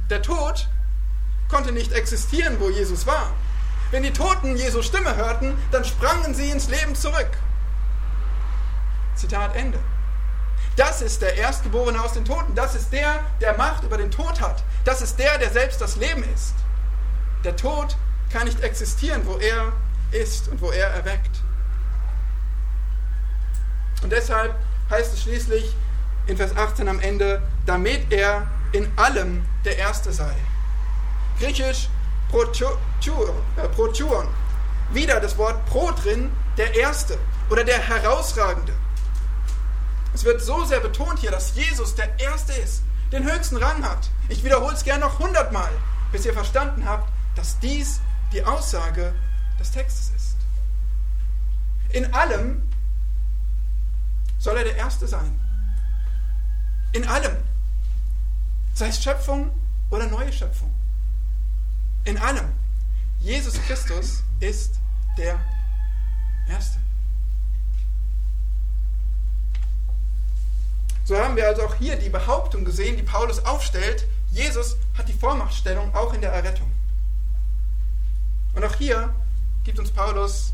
Der Tod konnte nicht existieren, wo Jesus war. Wenn die Toten Jesu Stimme hörten, dann sprangen sie ins Leben zurück. Zitat Ende. Das ist der Erstgeborene aus den Toten. Das ist der, der Macht über den Tod hat. Das ist der, der selbst das Leben ist. Der Tod kann nicht existieren, wo er ist und wo er erweckt. Und deshalb heißt es schließlich in Vers 18 am Ende, damit er in allem der Erste sei. Griechisch äh, protuon. Wieder das Wort pro drin, der Erste oder der Herausragende. Es wird so sehr betont hier, dass Jesus der Erste ist, den höchsten Rang hat. Ich wiederhole es gerne noch hundertmal, bis ihr verstanden habt, dass dies die Aussage des Textes ist. In allem soll er der Erste sein. In allem. Sei es Schöpfung oder neue Schöpfung. In allem. Jesus Christus ist der Erste. So haben wir also auch hier die Behauptung gesehen, die Paulus aufstellt, Jesus hat die Vormachtstellung auch in der Errettung. Und auch hier gibt uns Paulus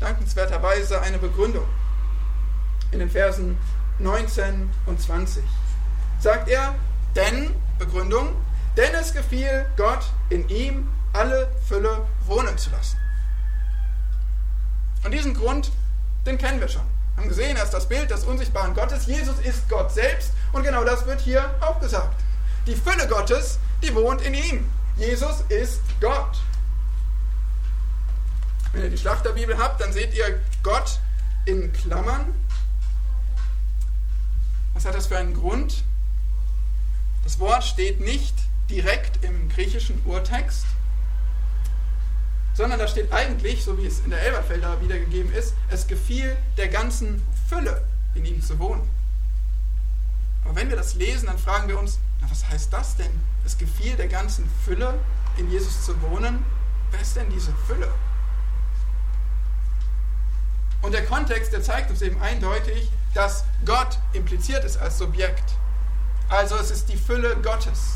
dankenswerterweise eine Begründung. In den Versen 19 und 20 sagt er, denn, Begründung, denn es gefiel Gott in ihm alle Fülle wohnen zu lassen. Und diesen Grund, den kennen wir schon. Wir haben gesehen, er ist das Bild des unsichtbaren Gottes. Jesus ist Gott selbst und genau das wird hier auch gesagt. Die Fülle Gottes, die wohnt in ihm. Jesus ist Gott. Wenn ihr die Schlachterbibel habt, dann seht ihr Gott in Klammern. Was hat das für einen Grund? Das Wort steht nicht direkt im griechischen Urtext, sondern da steht eigentlich, so wie es in der Elberfelder wiedergegeben ist, es gefiel der ganzen Fülle in ihm zu wohnen. Aber wenn wir das lesen, dann fragen wir uns, na, was heißt das denn? Es gefiel der ganzen Fülle in Jesus zu wohnen. Wer ist denn diese Fülle? Und der Kontext, der zeigt uns eben eindeutig, dass Gott impliziert ist als Subjekt. Also es ist die Fülle Gottes.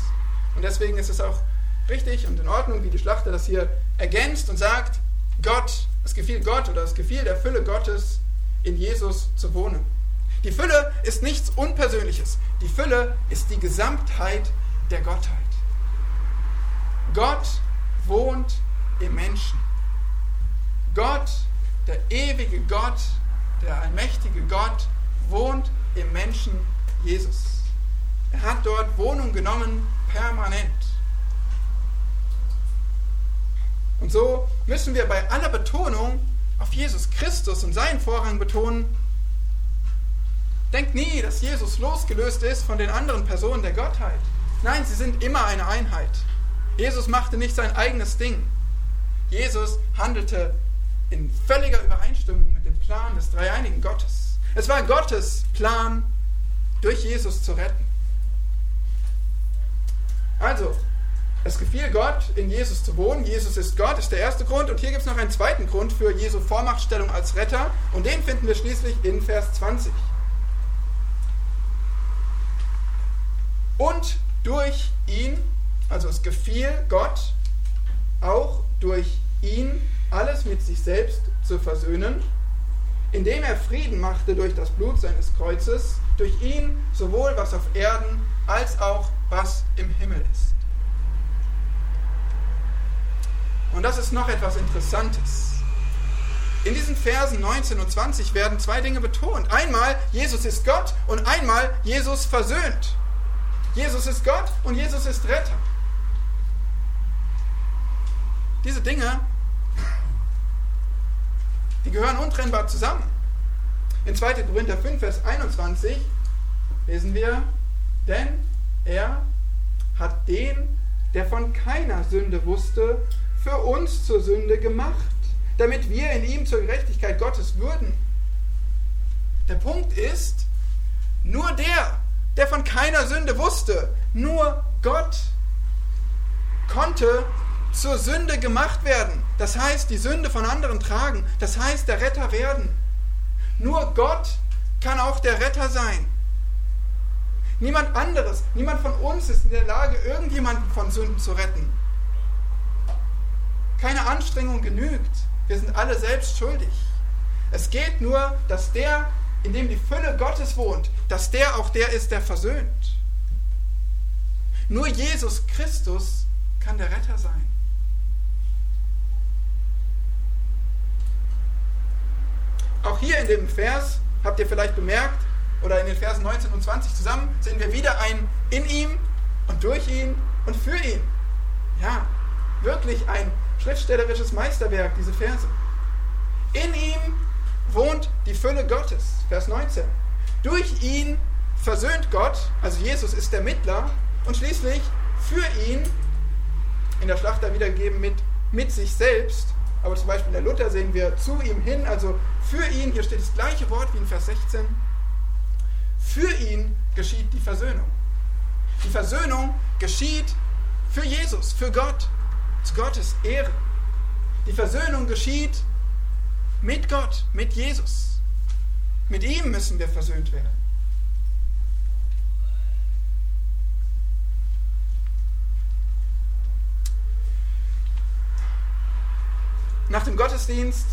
Und deswegen ist es auch richtig und in Ordnung, wie die Schlachter das hier ergänzt und sagt, Gott, es gefiel Gott oder es gefiel der Fülle Gottes in Jesus zu wohnen. Die Fülle ist nichts Unpersönliches. Die Fülle ist die Gesamtheit der Gottheit. Gott wohnt im Menschen. Gott, der ewige Gott, der allmächtige Gott, wohnt im Menschen Jesus. Er hat dort Wohnung genommen, permanent. Und so müssen wir bei aller Betonung auf Jesus Christus und seinen Vorrang betonen, denkt nie, dass Jesus losgelöst ist von den anderen Personen der Gottheit. Nein, sie sind immer eine Einheit. Jesus machte nicht sein eigenes Ding. Jesus handelte in völliger Übereinstimmung mit dem Plan des dreieinigen Gottes. Es war Gottes Plan, durch Jesus zu retten. Also, es gefiel Gott, in Jesus zu wohnen. Jesus ist Gott, ist der erste Grund. Und hier gibt es noch einen zweiten Grund für Jesu Vormachtstellung als Retter. Und den finden wir schließlich in Vers 20. Und durch ihn, also es gefiel Gott, auch durch ihn alles mit sich selbst zu versöhnen, indem er Frieden machte durch das Blut seines Kreuzes, durch ihn sowohl was auf Erden als auch was im Himmel ist. Und das ist noch etwas Interessantes. In diesen Versen 19 und 20 werden zwei Dinge betont. Einmal, Jesus ist Gott und einmal, Jesus versöhnt. Jesus ist Gott und Jesus ist Retter. Diese Dinge, die gehören untrennbar zusammen. In 2. Korinther 5, Vers 21 lesen wir, denn er hat den, der von keiner Sünde wusste, für uns zur Sünde gemacht, damit wir in ihm zur Gerechtigkeit Gottes würden. Der Punkt ist, nur der, der von keiner Sünde wusste, nur Gott konnte zur Sünde gemacht werden. Das heißt, die Sünde von anderen tragen. Das heißt, der Retter werden. Nur Gott kann auch der Retter sein. Niemand anderes, niemand von uns ist in der Lage, irgendjemanden von Sünden zu retten. Keine Anstrengung genügt. Wir sind alle selbst schuldig. Es geht nur, dass der, in dem die Fülle Gottes wohnt, dass der auch der ist, der versöhnt. Nur Jesus Christus kann der Retter sein. Auch hier in dem Vers, habt ihr vielleicht bemerkt, oder in den Versen 19 und 20 zusammen, sehen wir wieder ein in ihm und durch ihn und für ihn. Ja, wirklich ein schriftstellerisches Meisterwerk, diese Verse. In ihm wohnt die Fülle Gottes, Vers 19. Durch ihn versöhnt Gott, also Jesus ist der Mittler, und schließlich für ihn, in der Schlachter wiedergegeben mit, mit sich selbst, aber zum Beispiel in der Luther sehen wir zu ihm hin, also für ihn, hier steht das gleiche Wort wie in Vers 16, für ihn geschieht die Versöhnung. Die Versöhnung geschieht für Jesus, für Gott, zu Gottes Ehre. Die Versöhnung geschieht mit Gott, mit Jesus. Mit ihm müssen wir versöhnt werden. Nach dem Gottesdienst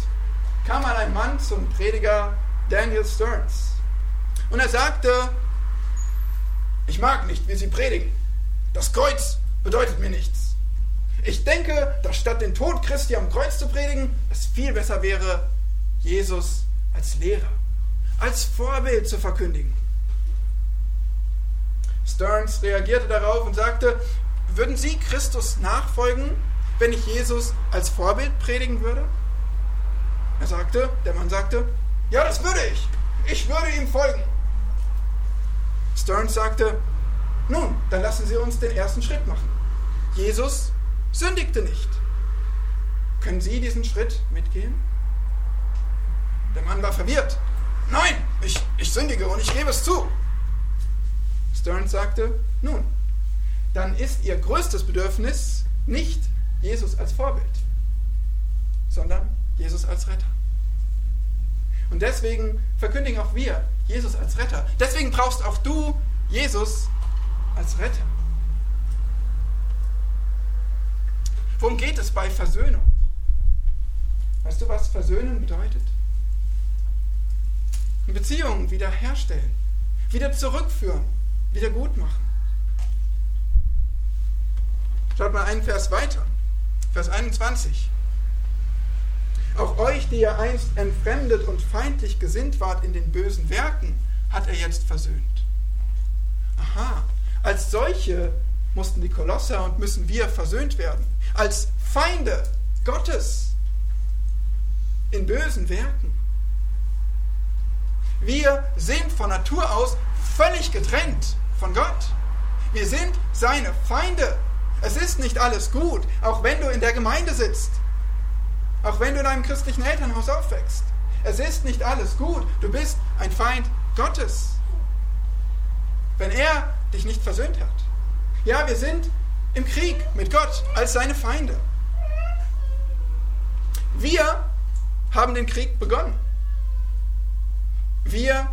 kam ein Mann zum Prediger Daniel Stearns. Und er sagte, ich mag nicht, wie Sie predigen. Das Kreuz bedeutet mir nichts. Ich denke, dass statt den Tod Christi am Kreuz zu predigen, es viel besser wäre, Jesus als Lehrer, als Vorbild zu verkündigen. Stearns reagierte darauf und sagte, würden Sie Christus nachfolgen, wenn ich Jesus als Vorbild predigen würde? Er sagte, der Mann sagte, ja, das würde ich. Ich würde ihm folgen. Stearns sagte, nun, dann lassen Sie uns den ersten Schritt machen. Jesus sündigte nicht. Können Sie diesen Schritt mitgehen? Der Mann war verwirrt. Nein, ich, ich sündige und ich gebe es zu. Stearns sagte, nun, dann ist Ihr größtes Bedürfnis nicht Jesus als Vorbild, sondern Jesus als Retter. Und deswegen verkündigen auch wir Jesus als Retter. Deswegen brauchst auch du Jesus als Retter. Worum geht es bei Versöhnung? Weißt du, was Versöhnen bedeutet? Beziehungen wiederherstellen, wieder zurückführen, wieder gut machen. Schaut mal einen Vers weiter, Vers 21. Auch euch, die ihr einst entfremdet und feindlich gesinnt wart in den bösen Werken, hat er jetzt versöhnt. Aha, als solche mussten die Kolosser und müssen wir versöhnt werden. Als Feinde Gottes in bösen Werken. Wir sind von Natur aus völlig getrennt von Gott. Wir sind seine Feinde. Es ist nicht alles gut, auch wenn du in der Gemeinde sitzt. Auch wenn du in einem christlichen Elternhaus aufwächst. Es ist nicht alles gut. Du bist ein Feind Gottes. Wenn er dich nicht versöhnt hat. Ja, wir sind im Krieg mit Gott als seine Feinde. Wir haben den Krieg begonnen. Wir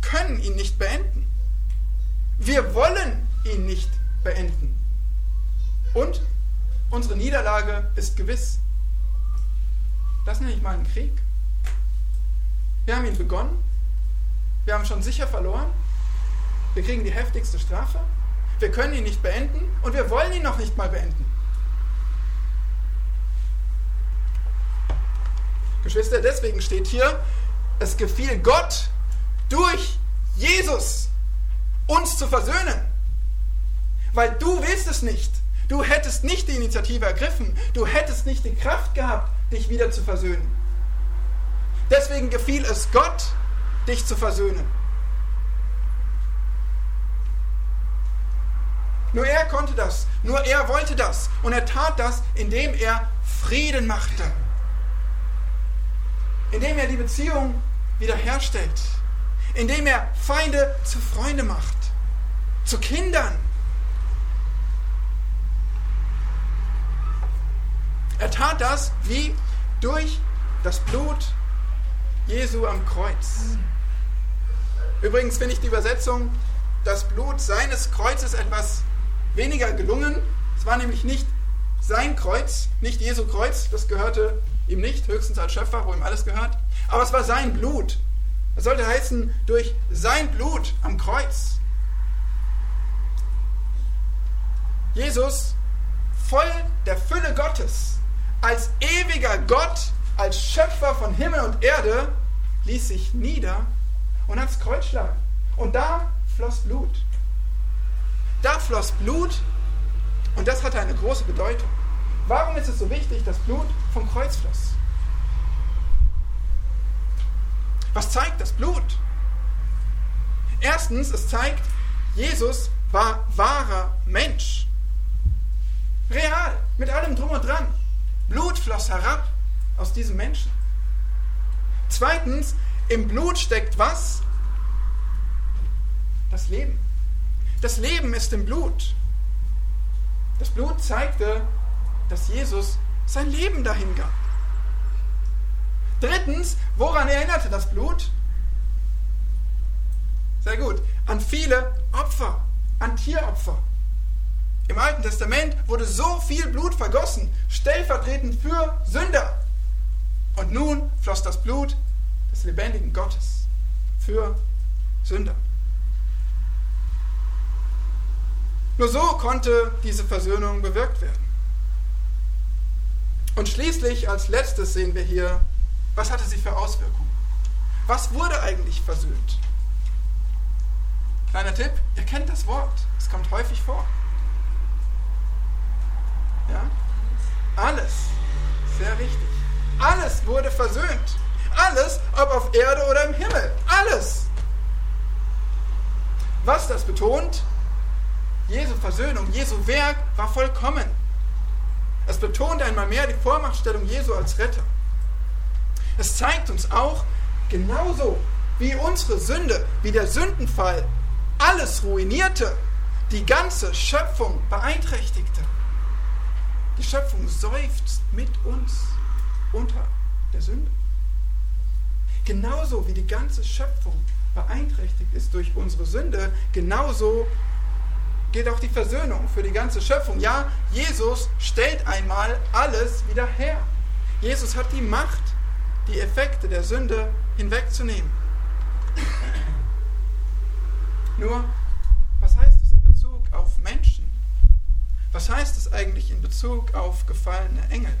können ihn nicht beenden. Wir wollen ihn nicht beenden. Und unsere Niederlage ist gewiss. Das nenne ich mal einen Krieg. Wir haben ihn begonnen. Wir haben schon sicher verloren. Wir kriegen die heftigste Strafe. Wir können ihn nicht beenden und wir wollen ihn noch nicht mal beenden. Geschwister, deswegen steht hier, es gefiel Gott durch Jesus uns zu versöhnen. Weil du willst es nicht. Du hättest nicht die Initiative ergriffen. Du hättest nicht die Kraft gehabt, dich wieder zu versöhnen. Deswegen gefiel es Gott, dich zu versöhnen. Nur er konnte das, nur er wollte das. Und er tat das, indem er Frieden machte. Indem er die Beziehung wiederherstellt. Indem er Feinde zu Freunde macht. Zu Kindern. Er tat das wie durch das Blut Jesu am Kreuz. Übrigens finde ich die Übersetzung, das Blut seines Kreuzes etwas weniger gelungen. Es war nämlich nicht sein Kreuz, nicht Jesu Kreuz, das gehörte ihm nicht, höchstens als Schöpfer, wo ihm alles gehört. Aber es war sein Blut. Das sollte heißen, durch sein Blut am Kreuz. Jesus, voll der Fülle Gottes, als ewiger Gott, als Schöpfer von Himmel und Erde, ließ sich nieder und ans Kreuz schlagen. Und da floss Blut. Da floss Blut und das hatte eine große Bedeutung. Warum ist es so wichtig, dass Blut vom Kreuz floss? Was zeigt das Blut? Erstens, es zeigt, Jesus war wahrer Mensch. Real, mit allem drum und dran. Blut floss herab aus diesem Menschen. Zweitens, im Blut steckt was? Das Leben. Das Leben ist im Blut. Das Blut zeigte, dass Jesus sein Leben dahin gab. Drittens, woran erinnerte das Blut? Sehr gut, an viele Opfer, an Tieropfer. Im Alten Testament wurde so viel Blut vergossen, stellvertretend für Sünder. Und nun floss das Blut des lebendigen Gottes für Sünder. Nur so konnte diese Versöhnung bewirkt werden. Und schließlich als letztes sehen wir hier, was hatte sie für Auswirkungen? Was wurde eigentlich versöhnt? Kleiner Tipp, ihr kennt das Wort, es kommt häufig vor. Ja? Alles, sehr richtig. Alles wurde versöhnt. Alles, ob auf Erde oder im Himmel. Alles. Was das betont? Jesu Versöhnung, Jesu Werk war vollkommen. Es betont einmal mehr die Vormachtstellung Jesu als Retter. Es zeigt uns auch, genauso wie unsere Sünde, wie der Sündenfall alles ruinierte, die ganze Schöpfung beeinträchtigte. Die Schöpfung seufzt mit uns unter der Sünde. Genauso wie die ganze Schöpfung beeinträchtigt ist durch unsere Sünde, genauso gilt auch die Versöhnung für die ganze Schöpfung. Ja, Jesus stellt einmal alles wieder her. Jesus hat die Macht, die Effekte der Sünde hinwegzunehmen. Nur, was heißt es in Bezug auf Menschen? Was heißt es eigentlich in Bezug auf gefallene Engel,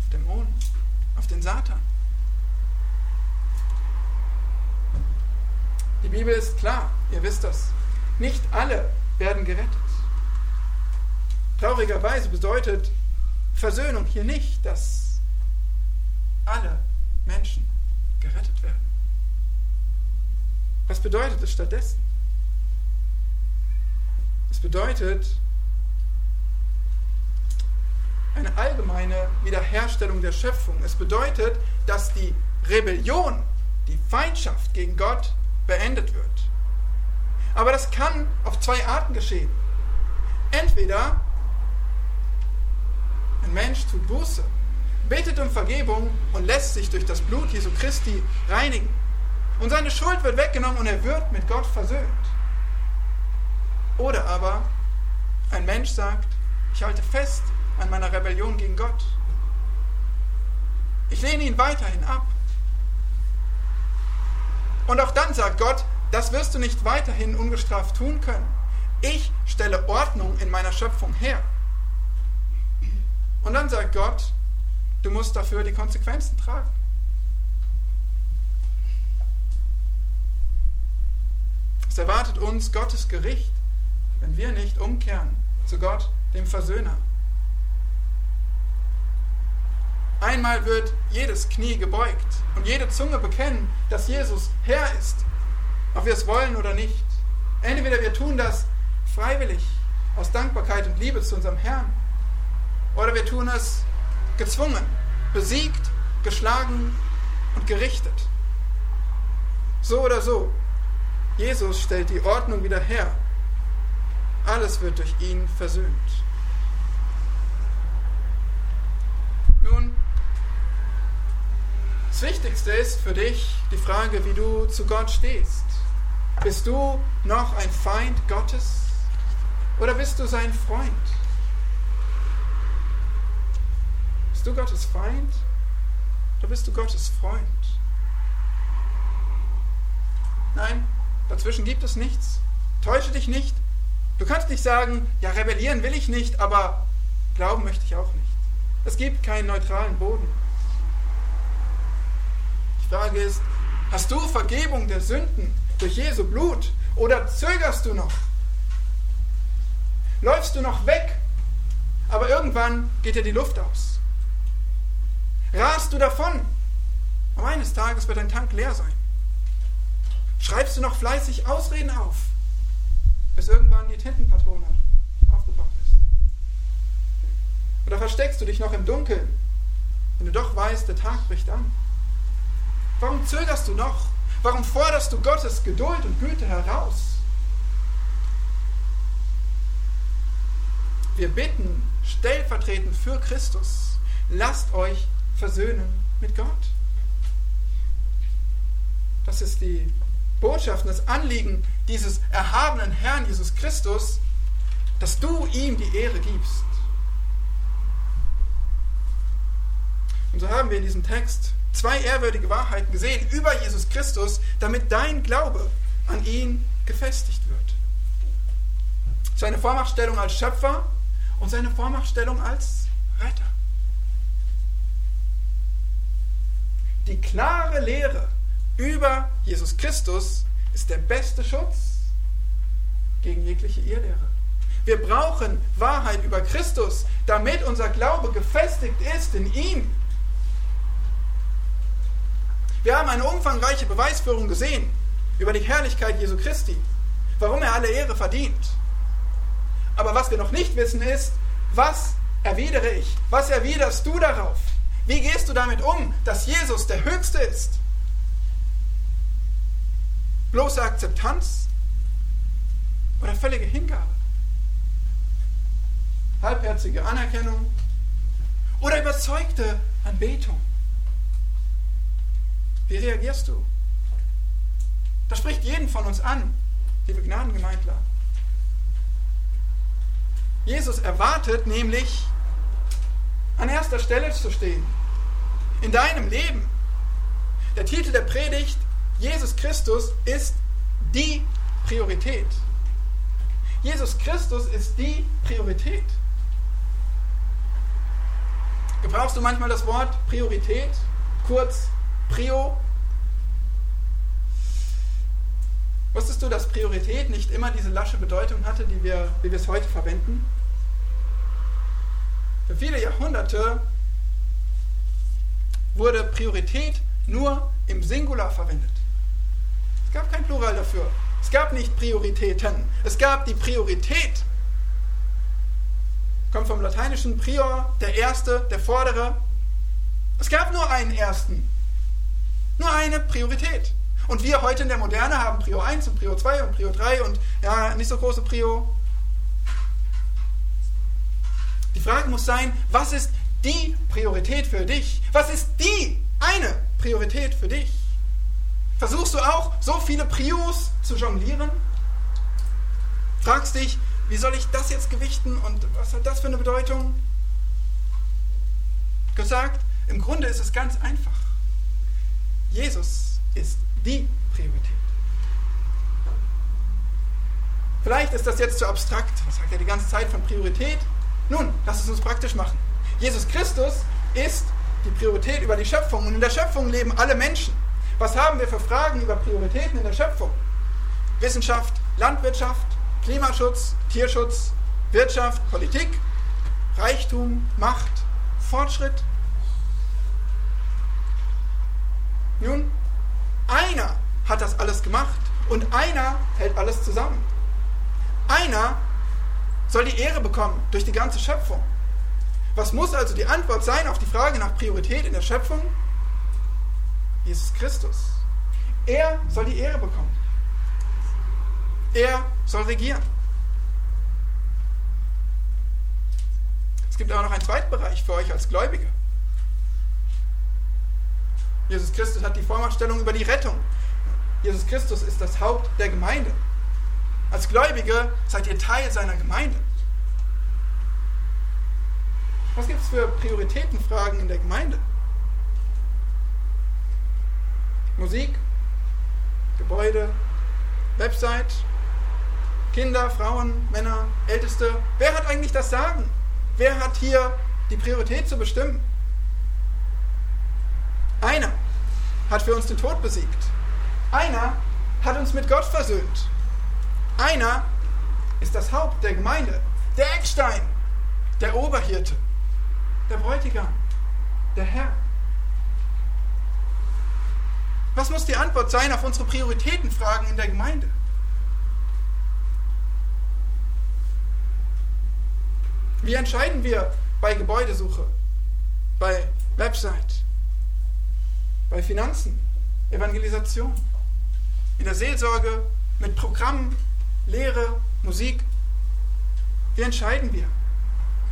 auf Dämonen, auf den Satan? Die Bibel ist klar, ihr wisst das. Nicht alle werden gerettet. Traurigerweise bedeutet Versöhnung hier nicht, dass alle Menschen gerettet werden. Was bedeutet es stattdessen? Es bedeutet eine allgemeine Wiederherstellung der Schöpfung. Es bedeutet, dass die Rebellion, die Feindschaft gegen Gott beendet wird. Aber das kann auf zwei Arten geschehen. Entweder ein Mensch tut Buße, betet um Vergebung und lässt sich durch das Blut Jesu Christi reinigen. Und seine Schuld wird weggenommen und er wird mit Gott versöhnt. Oder aber ein Mensch sagt, ich halte fest an meiner Rebellion gegen Gott. Ich lehne ihn weiterhin ab. Und auch dann sagt Gott, das wirst du nicht weiterhin ungestraft tun können. Ich stelle Ordnung in meiner Schöpfung her. Und dann sagt Gott, du musst dafür die Konsequenzen tragen. Es erwartet uns Gottes Gericht, wenn wir nicht umkehren zu Gott, dem Versöhner. Einmal wird jedes Knie gebeugt und jede Zunge bekennen, dass Jesus Herr ist, ob wir es wollen oder nicht. Entweder wir tun das freiwillig, aus Dankbarkeit und Liebe zu unserem Herrn, oder wir tun es gezwungen, besiegt, geschlagen und gerichtet. So oder so, Jesus stellt die Ordnung wieder her. Alles wird durch ihn versöhnt. Nun, Wichtigste ist für dich die Frage, wie du zu Gott stehst. Bist du noch ein Feind Gottes oder bist du sein Freund? Bist du Gottes Feind oder bist du Gottes Freund? Nein, dazwischen gibt es nichts. Täusche dich nicht. Du kannst nicht sagen, ja, rebellieren will ich nicht, aber glauben möchte ich auch nicht. Es gibt keinen neutralen Boden. Frage ist, hast du Vergebung der Sünden durch Jesu Blut oder zögerst du noch? Läufst du noch weg, aber irgendwann geht dir die Luft aus? Rast du davon? Aber eines Tages wird dein Tank leer sein. Schreibst du noch fleißig Ausreden auf, bis irgendwann die Tintenpatrone aufgebraucht ist? Oder versteckst du dich noch im Dunkeln, wenn du doch weißt, der Tag bricht an? Warum zögerst du noch? Warum forderst du Gottes Geduld und Güte heraus? Wir bitten stellvertretend für Christus, lasst euch versöhnen mit Gott. Das ist die Botschaft, das Anliegen dieses erhabenen Herrn Jesus Christus, dass du ihm die Ehre gibst. Und so haben wir in diesem Text zwei ehrwürdige Wahrheiten gesehen über Jesus Christus, damit dein Glaube an ihn gefestigt wird. Seine Vormachtstellung als Schöpfer und seine Vormachtstellung als Retter. Die klare Lehre über Jesus Christus ist der beste Schutz gegen jegliche Irrlehre. Wir brauchen Wahrheit über Christus, damit unser Glaube gefestigt ist in ihm wir haben eine umfangreiche Beweisführung gesehen über die Herrlichkeit Jesu Christi, warum er alle Ehre verdient. Aber was wir noch nicht wissen ist, was erwidere ich? Was erwiderst du darauf? Wie gehst du damit um, dass Jesus der Höchste ist? Bloße Akzeptanz oder völlige Hingabe? Halbherzige Anerkennung oder überzeugte Anbetung? Wie reagierst du? Das spricht jeden von uns an, liebe Gnadengemeindler. Jesus erwartet nämlich, an erster Stelle zu stehen. In deinem Leben. Der Titel der Predigt, Jesus Christus ist die Priorität. Jesus Christus ist die Priorität. Gebrauchst du manchmal das Wort Priorität, kurz Prio? Wusstest du, dass Priorität nicht immer diese lasche Bedeutung hatte, die wir, wie wir es heute verwenden? Für viele Jahrhunderte wurde Priorität nur im Singular verwendet. Es gab kein Plural dafür. Es gab nicht Prioritäten. Es gab die Priorität. Kommt vom lateinischen prior, der Erste, der Vordere. Es gab nur einen Ersten. Nur eine Priorität. Und wir heute in der Moderne haben Prio 1 und Prio 2 und Prio 3 und ja, nicht so große Prio. Die Frage muss sein, was ist die Priorität für dich? Was ist die eine Priorität für dich? Versuchst du auch, so viele Prios zu jonglieren? Fragst dich, wie soll ich das jetzt gewichten und was hat das für eine Bedeutung? Gesagt, im Grunde ist es ganz einfach. Jesus ist die Priorität. Vielleicht ist das jetzt zu abstrakt. Was sagt er die ganze Zeit von Priorität? Nun, lass es uns praktisch machen. Jesus Christus ist die Priorität über die Schöpfung und in der Schöpfung leben alle Menschen. Was haben wir für Fragen über Prioritäten in der Schöpfung? Wissenschaft, Landwirtschaft, Klimaschutz, Tierschutz, Wirtschaft, Politik, Reichtum, Macht, Fortschritt. Nun, einer hat das alles gemacht und einer hält alles zusammen. Einer soll die Ehre bekommen durch die ganze Schöpfung. Was muss also die Antwort sein auf die Frage nach Priorität in der Schöpfung? Jesus Christus. Er soll die Ehre bekommen. Er soll regieren. Es gibt aber noch einen zweiten Bereich für euch als Gläubige. Jesus Christus hat die Vormachtstellung über die Rettung. Jesus Christus ist das Haupt der Gemeinde. Als Gläubige seid ihr Teil seiner Gemeinde. Was gibt es für Prioritätenfragen in der Gemeinde? Musik, Gebäude, Website, Kinder, Frauen, Männer, Älteste. Wer hat eigentlich das Sagen? Wer hat hier die Priorität zu bestimmen? Einer hat für uns den Tod besiegt. Einer hat uns mit Gott versöhnt. Einer ist das Haupt der Gemeinde, der Eckstein, der Oberhirte, der Bräutigam, der Herr. Was muss die Antwort sein auf unsere Prioritätenfragen in der Gemeinde? Wie entscheiden wir bei Gebäudesuche, bei Website, bei Finanzen, Evangelisation, in der Seelsorge, mit Programmen, Lehre, Musik? Wie entscheiden wir?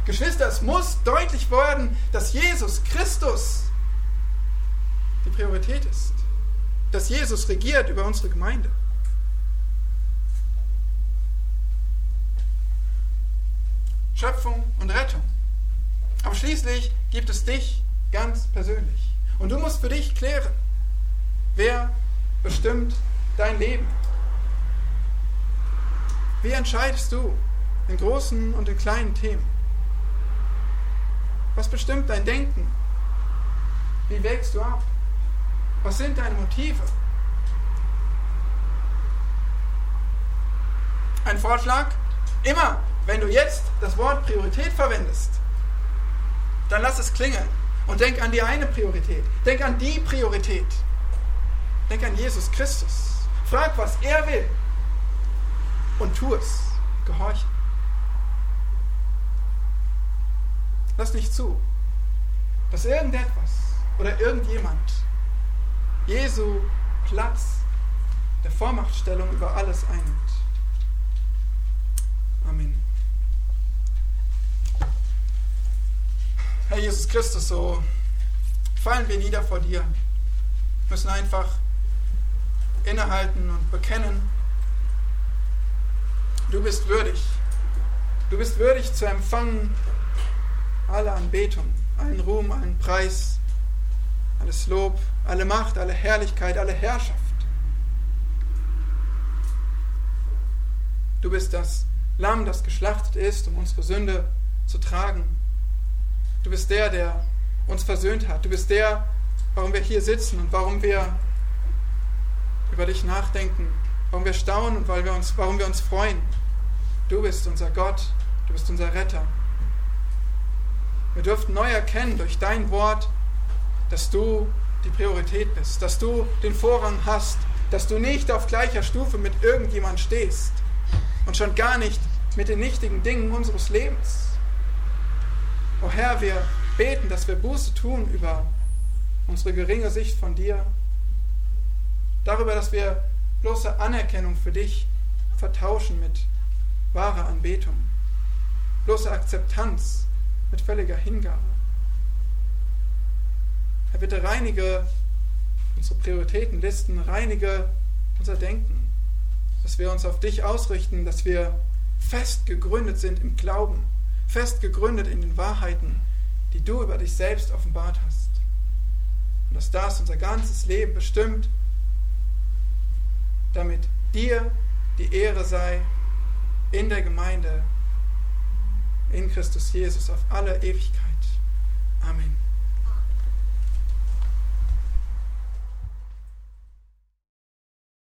Geschwister, es muss deutlich werden, dass Jesus Christus die Priorität ist. Dass Jesus regiert über unsere Gemeinde. Schöpfung und Rettung. Aber schließlich gibt es dich ganz persönlich. Und du musst für dich klären, wer bestimmt dein Leben. Wie entscheidest du in großen und in kleinen Themen? Was bestimmt dein Denken? Wie wägst du ab? Was sind deine Motive? Ein Vorschlag? Immer wenn du jetzt das Wort Priorität verwendest, dann lass es klingeln und denk an die eine Priorität. Denk an die Priorität. Denk an Jesus Christus. Frag, was er will. Und tu es. Gehorche. Lass nicht zu, dass irgendetwas oder irgendjemand Jesu Platz der Vormachtstellung über alles einnimmt. Jesus Christus, so fallen wir nieder vor dir, müssen einfach innehalten und bekennen, du bist würdig. Du bist würdig zu empfangen alle Anbetung, allen Ruhm, allen Preis, alles Lob, alle Macht, alle Herrlichkeit, alle Herrschaft. Du bist das Lamm, das geschlachtet ist, um unsere Sünde zu tragen. Du bist der, der uns versöhnt hat. Du bist der, warum wir hier sitzen und warum wir über dich nachdenken, warum wir staunen und weil wir uns, warum wir uns freuen. Du bist unser Gott, du bist unser Retter. Wir dürften neu erkennen durch dein Wort, dass du die Priorität bist, dass du den Vorrang hast, dass du nicht auf gleicher Stufe mit irgendjemand stehst und schon gar nicht mit den nichtigen Dingen unseres Lebens. O Herr, wir beten, dass wir Buße tun über unsere geringe Sicht von dir, darüber, dass wir bloße Anerkennung für dich vertauschen mit wahrer Anbetung, bloße Akzeptanz mit völliger Hingabe. Herr, bitte reinige unsere Prioritätenlisten, reinige unser Denken, dass wir uns auf dich ausrichten, dass wir fest gegründet sind im Glauben, fest gegründet in den Wahrheiten, die du über dich selbst offenbart hast. Und dass das unser ganzes Leben bestimmt, damit dir die Ehre sei in der Gemeinde, in Christus Jesus auf alle Ewigkeit. Amen.